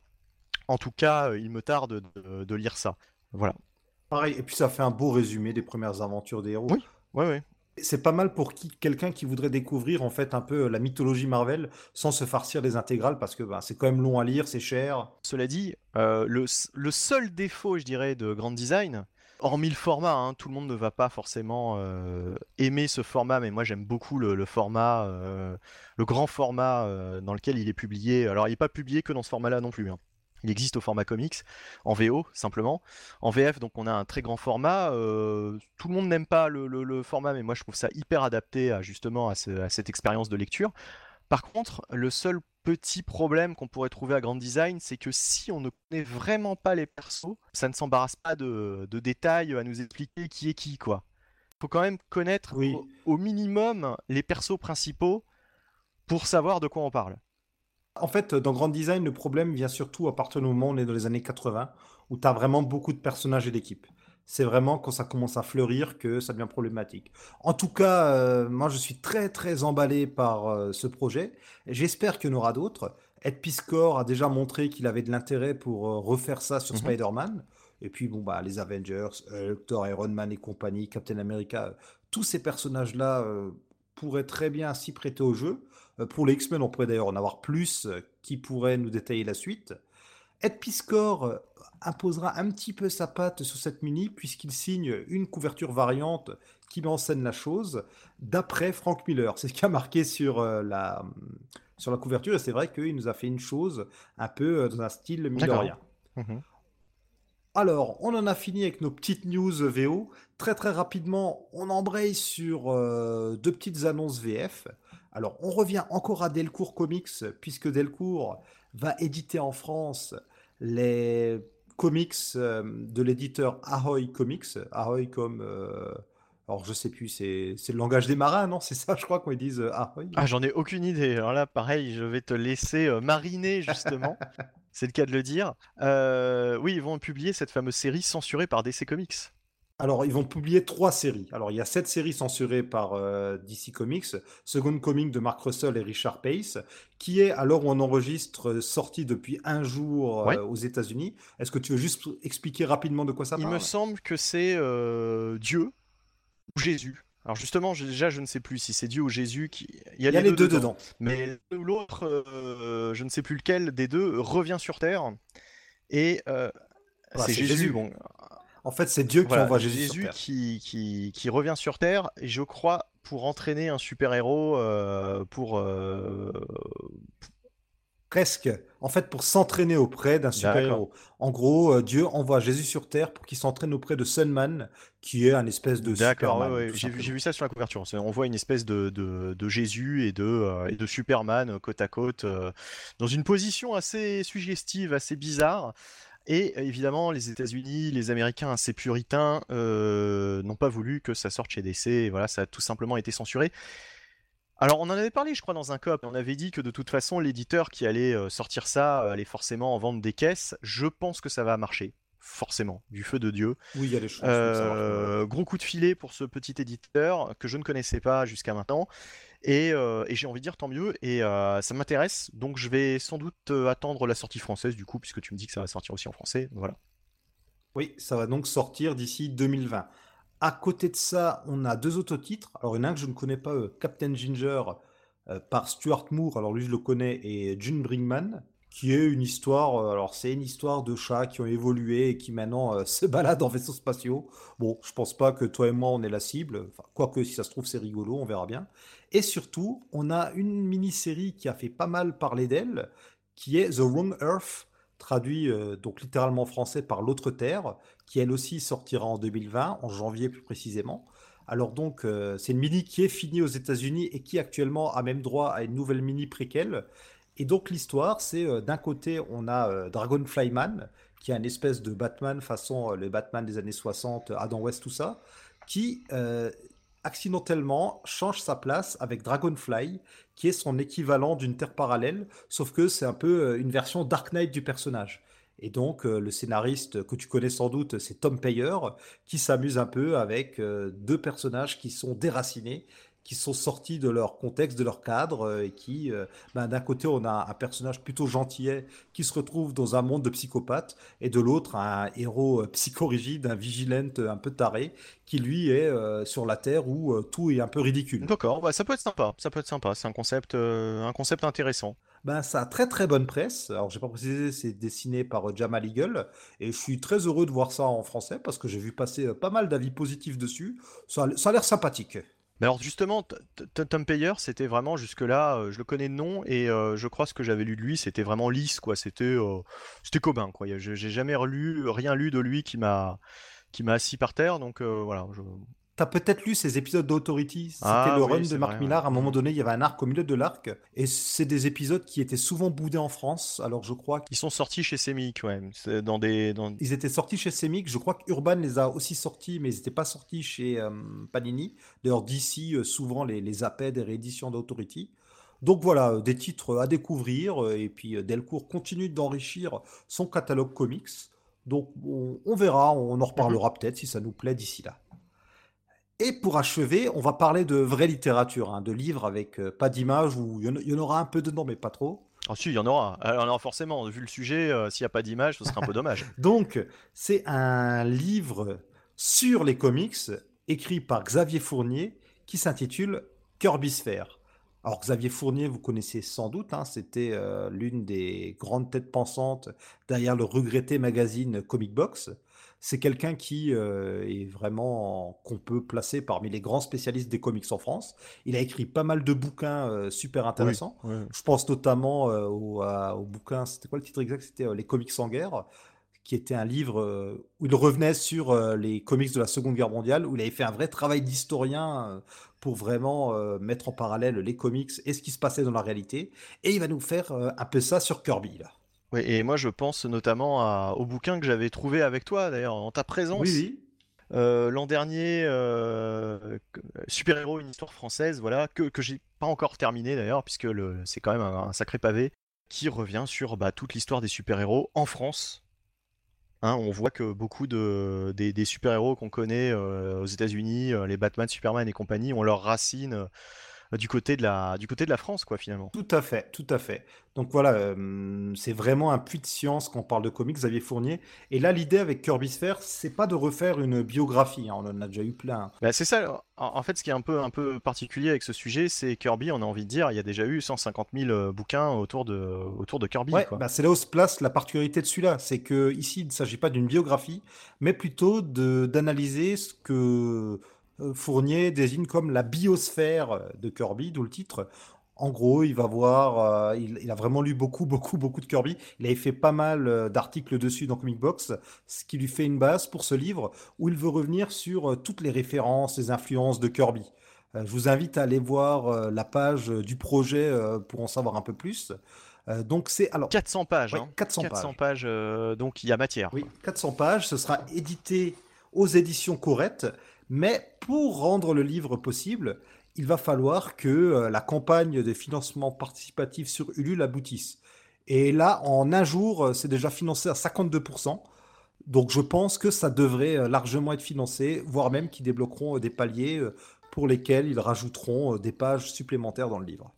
Speaker 2: en tout cas, il me tarde de, de, lire ça. Voilà.
Speaker 1: Pareil, et puis ça fait un beau résumé des premières aventures des héros.
Speaker 2: Oui, oui, oui.
Speaker 1: C'est pas mal pour qui, quelqu'un qui voudrait découvrir en fait un peu la mythologie Marvel sans se farcir les intégrales parce que bah, c'est quand même long à lire, c'est cher.
Speaker 2: Cela dit, le, le, seul défaut, je dirais, de Grand Design, hormis le format, hein, tout le monde ne va pas forcément euh, aimer ce format, mais moi j'aime beaucoup le, format, euh, le grand format euh, dans lequel il est publié. Alors il n'est pas publié que dans ce format-là non plus. Hein. Il existe au format comics, en VO simplement. En VF, donc on a un très grand format. tout le monde n'aime pas le, format, mais moi je trouve ça hyper adapté à, justement à cette expérience de lecture. Par contre, le seul petit problème qu'on pourrait trouver à Grand Design, c'est que si on ne connaît vraiment pas les persos, ça ne s'embarrasse pas de, détails à nous expliquer qui est qui, quoi. Faut quand même connaître au, minimum les persos principaux pour savoir de quoi on parle.
Speaker 1: En fait, dans Grand Design, le problème vient surtout à partir du moment où on est dans les années 80, où tu as vraiment beaucoup de personnages et d'équipes c'est vraiment quand ça commence à fleurir que ça devient problématique. En tout cas, euh, moi je suis très très emballé par euh, ce projet. J'espère qu'il y en aura d'autres. Ed Piscor a déjà montré qu'il avait de l'intérêt pour euh, refaire ça sur mhm. Spider-Man. Et puis bon bah les Avengers, Thor, Iron Man et compagnie, Captain America, tous ces personnages-là pourraient très bien s'y prêter au jeu. Pour les X-Men, on pourrait d'ailleurs en avoir plus qui pourraient nous détailler la suite. Ed Piscor imposera un petit peu sa patte sur cette mini puisqu'il signe une couverture variante qui met en scène la chose d'après Frank Miller. C'est ce qui a marqué sur, euh, la, sur la couverture et c'est vrai qu'il nous a fait une chose un peu euh, dans un style millerien. Mhm. Alors, on en a fini avec nos petites news VO. Très très rapidement, on embraye sur euh, deux petites annonces VF. Alors, on revient encore à Delcourt Comics, puisque Delcourt va éditer en France les comics euh, de l'éditeur Ahoy Comics. Ahoy comme. Euh, alors je sais plus, c'est le langage des marins, non? C'est ça, je crois qu'on disent euh, Ahoy.
Speaker 2: Ah, j'en ai aucune idée. Alors là, pareil, je vais te laisser mariner justement. [LAUGHS] c'est le cas de le dire. oui, ils vont publier cette fameuse série censurée par DC Comics.
Speaker 1: Alors, ils vont publier trois séries. Alors, il y a sept séries censurées par euh, DC Comics, Second Coming de Mark Russell et Richard Pace, qui est, alors où on enregistre, euh, sorti depuis un jour euh, aux États-Unis. Est-ce que tu veux juste expliquer rapidement de quoi ça parle?
Speaker 2: Il me semble que c'est Dieu ou Jésus. Alors justement, déjà, je ne sais plus si c'est Dieu ou Jésus qui.
Speaker 1: Il y a, les, deux, dedans.
Speaker 2: Mais l'autre, je ne sais plus lequel des deux, revient sur Terre. Et c'est Jésus. Jésus. Bon,
Speaker 1: en fait, c'est Dieu qui envoie Jésus,
Speaker 2: qui, qui, revient sur Terre, et je crois pour entraîner un super-héros, euh, pour... Euh,
Speaker 1: Presque. En fait, pour s'entraîner auprès d'un super-héros. En gros, euh, Dieu envoie Jésus sur Terre pour qu'il s'entraîne auprès de Sunman, qui est un espèce de Superman.
Speaker 2: Ouais, J'ai vu ça sur la couverture. On voit une espèce de, de, Jésus et de, et de Superman côte à côte, dans une position assez suggestive, assez bizarre. Et évidemment, les États-Unis, les Américains assez puritains n'ont pas voulu que ça sorte chez DC. Et voilà, ça a tout simplement été censuré. Alors, on en avait parlé, je crois, dans un COP. On avait dit que de toute façon, l'éditeur qui allait sortir ça allait forcément en vendre des caisses. Je pense que ça va marcher forcément, du feu de Dieu.
Speaker 1: Oui, il y a des choses.
Speaker 2: Euh, gros coup de filet pour ce petit éditeur que je ne connaissais pas jusqu'à maintenant. Et, euh, j'ai envie de dire tant mieux, et euh, ça m'intéresse, donc je vais sans doute attendre la sortie française du coup, puisque tu me dis que ça va sortir aussi en français. Voilà.
Speaker 1: Oui, ça va donc sortir d'ici 2020. À côté de ça, on a deux autres titres. Alors, il y en a un que je ne connais pas, Captain Ginger, par Stuart Moore, alors lui je le connais, et June Brinkman qui est une histoire. Euh, alors, c'est une histoire de chats qui ont évolué et qui maintenant euh, [LAUGHS] se baladent en vaisseaux spatiaux. Bon, je pense pas que toi et moi on est la cible. Enfin, quoique, si ça se trouve, c'est rigolo, on verra bien. Et surtout, on a une mini-série qui a fait pas mal parler d'elle, qui est The Wrong Earth, traduit euh, donc littéralement français par L'autre Terre, qui elle aussi sortira en 2020, en janvier plus précisément. Alors donc, c'est une mini qui est finie aux États-Unis et qui actuellement a même droit à une nouvelle mini préquelle et donc l'histoire, c'est euh, d'un côté, on a euh, Dragonflyman, qui est un espèce de Batman façon euh, le Batman des années 60, Adam West, tout ça, qui accidentellement change sa place avec Dragonfly, qui est son équivalent d'une Terre parallèle, sauf que c'est un peu une version Dark Knight du personnage. Et donc, le scénariste que tu connais sans doute, c'est Tom Payer, qui s'amuse un peu avec deux personnages qui sont déracinés qui sont sortis de leur contexte, de leur cadre, euh, et qui, euh, ben, d'un côté, on a un personnage plutôt gentillet qui se retrouve dans un monde de psychopathes, et de l'autre, un héros euh, psychorigide, un vigilante un peu taré, qui lui est sur la Terre où tout est un peu ridicule.
Speaker 2: D'accord, bah, ça peut être sympa, ça peut être sympa, c'est un concept, un concept intéressant.
Speaker 1: Ben, ça a très très bonne presse. Alors, j'ai pas précisé, c'est dessiné par Jamal Eagle. Et je suis très heureux de voir ça en français parce que j'ai vu passer pas mal d'avis positifs dessus. Ça, ça a l'air sympathique.
Speaker 2: Mais alors justement, Tom Payer, c'était vraiment jusque-là, euh, je le connais de nom et euh, je crois ce que j'avais lu de lui, c'était vraiment lisse, quoi. C'était, euh, c'était Cobin, quoi. J'ai jamais rien lu de lui qui m'a, qui m'a assis par terre, donc voilà.
Speaker 1: T'as peut-être lu ces épisodes d'Authority. C'était ah le run de Marc Millar. À un moment mm. donné, il y avait un arc au milieu de l'arc. Et c'est des épisodes qui étaient souvent boudés en France. Alors je crois
Speaker 2: qu'ils sont sortis chez Semic, ouais. Dans des,
Speaker 1: Ils étaient sortis chez Semic. Je crois qu'Urban les a aussi sortis, mais ils n'étaient pas sortis chez euh, Panini. D'ailleurs, d'ici, euh, souvent les, les appels des rééditions d'Authority. Donc voilà, des titres à découvrir. Euh, et puis Delcourt continue d'enrichir son catalogue comics. Donc on, verra, on en reparlera mm-hmm. peut-être si ça nous plaît d'ici là. Et pour achever, on va parler de vraie littérature, hein, de livres avec euh, pas d'image, où il y, en aura un peu dedans, mais pas trop.
Speaker 2: Ah si, il y en aura. Alors forcément, vu le sujet, euh, s'il n'y a pas d'image, ce serait un peu dommage. [LAUGHS]
Speaker 1: Donc, c'est un livre sur les comics, écrit par Xavier Fournier, qui s'intitule Kirby Sphere. Alors Xavier Fournier, vous connaissez sans doute, hein, c'était euh, l'une des grandes têtes pensantes derrière le regretté magazine Comic Box. C'est quelqu'un qui euh, est vraiment qu'on peut placer parmi les grands spécialistes des comics en France. Il a écrit pas mal de bouquins euh, super intéressants. Je pense notamment euh, au, bouquin, c'était quoi le titre exact? C'était Les comics en guerre qui était un livre où il revenait sur les comics de la Seconde Guerre mondiale, où il avait fait un vrai travail d'historien pour vraiment mettre en parallèle les comics et ce qui se passait dans la réalité. Et il va nous faire un peu ça sur Kirby, là.
Speaker 2: Oui, et moi je pense notamment au bouquin que j'avais trouvé avec toi, d'ailleurs, en ta présence.
Speaker 1: Oui,
Speaker 2: euh, L'an dernier, euh, Super-héros, une histoire française, voilà, que, que j'ai pas encore terminé d'ailleurs, puisque c'est quand même un, sacré pavé, qui revient sur bah, toute l'histoire des super-héros en France. Hein, on voit que beaucoup de, des, super-héros qu'on connaît euh, aux États-Unis, les Batman, Superman et compagnie, ont leurs racines du côté de la, du côté de la France, quoi, finalement.
Speaker 1: Tout à fait, tout à fait. Donc voilà, c'est vraiment un puits de science quand on parle de comics, Xavier Fournier. Et là, l'idée avec Kirby Sphere, c'est pas de refaire une biographie, hein, on en a déjà eu plein.
Speaker 2: Bah, c'est ça, en fait, ce qui est un peu, un peu particulier avec ce sujet, c'est Kirby, on a envie de dire, il y a déjà eu 150 000 euh, bouquins autour de, autour de Kirby.
Speaker 1: Ouais, bah, c'est là où se place la particularité de celui-là, c'est que ici, il ne s'agit pas d'une biographie, mais plutôt d'analyser ce que euh, Fournier désigne comme la biosphère de Kirby, d'où le titre. En gros, il va voir, euh, il, a vraiment lu beaucoup, [LAUGHS] beaucoup, beaucoup de Kirby. Il avait fait pas mal euh, d'articles dessus dans Comic Box, ce qui lui fait une base pour ce livre où il veut revenir sur toutes les références, les influences de Kirby. je vous invite à aller voir la page du projet pour en savoir un peu plus. Euh, donc c'est alors
Speaker 2: 400 pages.
Speaker 1: Ouais,
Speaker 2: hein.
Speaker 1: 400
Speaker 2: 400
Speaker 1: pages.
Speaker 2: pages, euh, donc il y a matière.
Speaker 1: Oui, 400 pages. Ce sera édité aux éditions Corrette. Mais pour rendre le livre possible, il va falloir que euh, la campagne de financement participatif sur Ulule aboutisse. Et là, en un jour, euh, c'est déjà financé à 52%. Donc je pense que ça devrait euh, largement être financé, voire même qu'ils débloqueront des paliers pour lesquels ils rajouteront des pages supplémentaires dans le livre.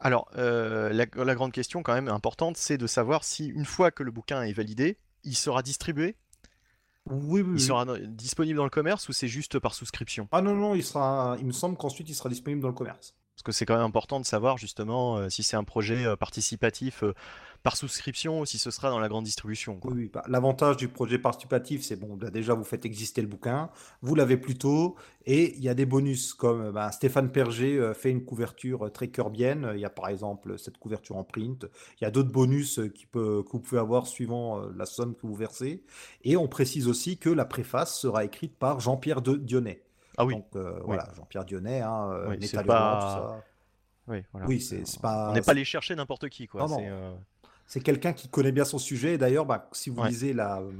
Speaker 2: Alors, la grande question quand même importante, c'est de savoir si une fois que le bouquin est validé, il sera distribué,
Speaker 1: Oui, oui,
Speaker 2: il sera disponible dans le commerce ou c'est juste par souscription?
Speaker 1: Ah non, non, il sera, il me semble qu'ensuite il sera disponible dans le commerce.
Speaker 2: Parce que c'est quand même important de savoir justement euh, si c'est un projet euh, participatif euh, par souscription ou si ce sera dans la grande distribution. quoi.
Speaker 1: Oui, oui, bah, l'avantage du projet participatif, c'est bon, bah, déjà vous faites exister le bouquin, vous l'avez plus tôt, et il y a des bonus comme bah, Stéphane Perger euh, fait une couverture euh, très curbienne. Il y a par exemple cette couverture en print. Il y a d'autres bonus euh, qui peut, que vous pouvez avoir suivant la somme que vous versez. Et on précise aussi que la préface sera écrite par Jean-Pierre de Dionnet.
Speaker 2: Ah oui,
Speaker 1: Donc euh, voilà, Jean-Pierre Dionnet, hein,
Speaker 2: Oui, c'est pas-
Speaker 1: tout ça.
Speaker 2: oui, voilà.
Speaker 1: Oui, c'est c'est pas.
Speaker 2: On n'est pas allé chercher n'importe qui, quoi.
Speaker 1: Non, non.
Speaker 2: euh,
Speaker 1: C'est quelqu'un qui connaît bien son sujet. Et d'ailleurs, bah, si vous
Speaker 2: Ouais.
Speaker 1: lisez la, euh,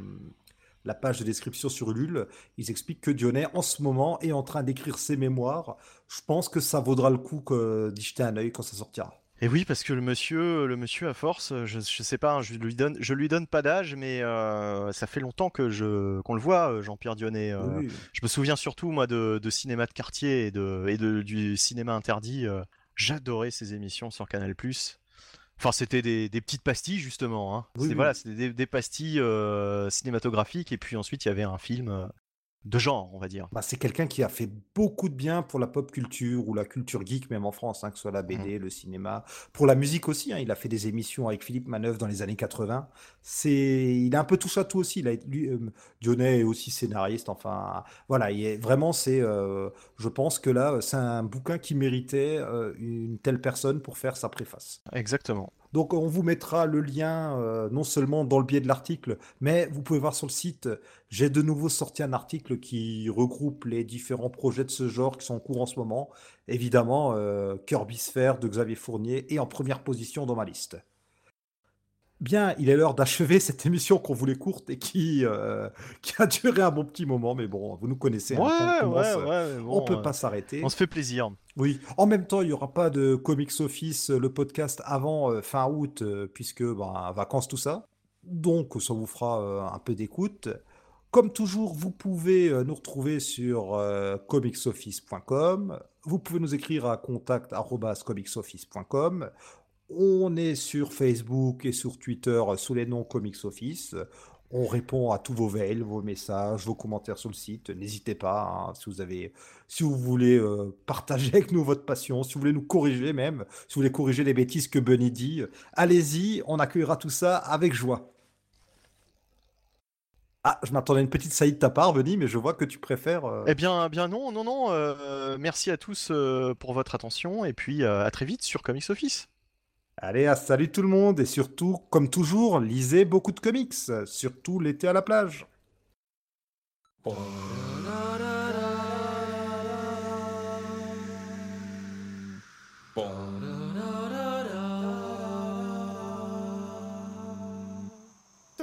Speaker 1: la page de description sur Ulule, ils expliquent que Dionnet, en ce moment, est en train d'écrire ses mémoires. Je pense que ça vaudra le coup d'y jeter un œil quand ça sortira.
Speaker 2: Et oui, parce que le monsieur, le monsieur à force, je, je sais pas, hein, je lui donne, je lui donne pas d'âge, mais euh, ça fait longtemps que je qu'on le voit, euh, Jean-Pierre Dionnet. euh,
Speaker 1: oui.
Speaker 2: Je me souviens surtout moi de, de cinéma de quartier et de et de du cinéma interdit. euh, J'adorais ces émissions sur Canal+. Enfin, c'était des, des petites pastilles justement. Hein.
Speaker 1: Oui,
Speaker 2: C'était
Speaker 1: oui.
Speaker 2: voilà, c'était des, des pastilles euh, cinématographiques et puis ensuite il y avait un film euh, de genre, on va dire.
Speaker 1: Bah, c'est quelqu'un qui a fait beaucoup de bien pour la pop culture ou la culture geek, même en France, hein, que ce soit la
Speaker 2: Mmh.
Speaker 1: BD, le cinéma. Pour la musique aussi, hein, il a fait des émissions avec Philippe Manœuvre dans les années 80. C'est, il a un peu touche à tout aussi. Il a, lui, euh, Dionnet est aussi scénariste. Enfin, voilà, il est, vraiment, c'est, euh, je pense que là, c'est un bouquin qui méritait euh, une telle personne pour faire sa préface.
Speaker 2: Exactement.
Speaker 1: Donc on vous mettra le lien euh, non seulement dans le biais de l'article, mais vous pouvez voir sur le site, j'ai de nouveau sorti un article qui regroupe les différents projets de ce genre qui sont en cours en ce moment. Évidemment, euh, Kirby Sphere de Xavier Fournier est en première position dans ma liste. Bien, il est l'heure d'achever cette émission qu'on voulait courte et qui, euh, qui a duré un bon petit moment, mais bon, vous nous connaissez, hein,
Speaker 2: Ouais,
Speaker 1: on
Speaker 2: ouais,
Speaker 1: on peut
Speaker 2: euh,
Speaker 1: pas s'arrêter.
Speaker 2: On se fait plaisir.
Speaker 1: Oui, en même temps, il n'y aura pas de Comics Office, euh, le podcast, avant euh, fin août, euh, puisque ben, vacances, tout ça. Donc, ça vous fera un peu d'écoute. Comme toujours, vous pouvez nous retrouver sur comicsoffice.com. Vous pouvez nous écrire à contact.comicsoffice.com. On est sur Facebook et sur Twitter sous les noms Comics Office. On répond à tous vos mails, vos messages, vos commentaires sur le site. N'hésitez pas, hein, si vous avez, si vous voulez euh, partager avec nous votre passion, si vous voulez nous corriger même, si vous voulez corriger les bêtises que Bunny dit, allez-y, on accueillera tout ça avec joie. Ah, je m'attendais à une petite saillie de ta part, Bunny, mais je vois que tu préfères. euh,
Speaker 2: Eh bien, bien non, non, non. euh, merci à tous pour votre attention et puis à très vite sur Comics Office.
Speaker 1: Allez, ah, salut tout le monde et surtout, comme toujours, lisez beaucoup de comics, surtout l'été à la plage.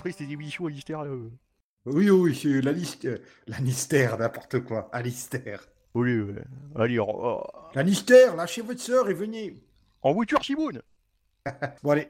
Speaker 2: on enregistré cette émission à l'hystère.
Speaker 1: Oui, oui, oui, la liste, euh, Lannister, n'importe quoi, Alistair.
Speaker 2: Oui, ouais. allez, en,
Speaker 1: Lannister, lâchez votre sœur et venez.
Speaker 2: en voiture, Simone [LAUGHS]
Speaker 1: Bon allez,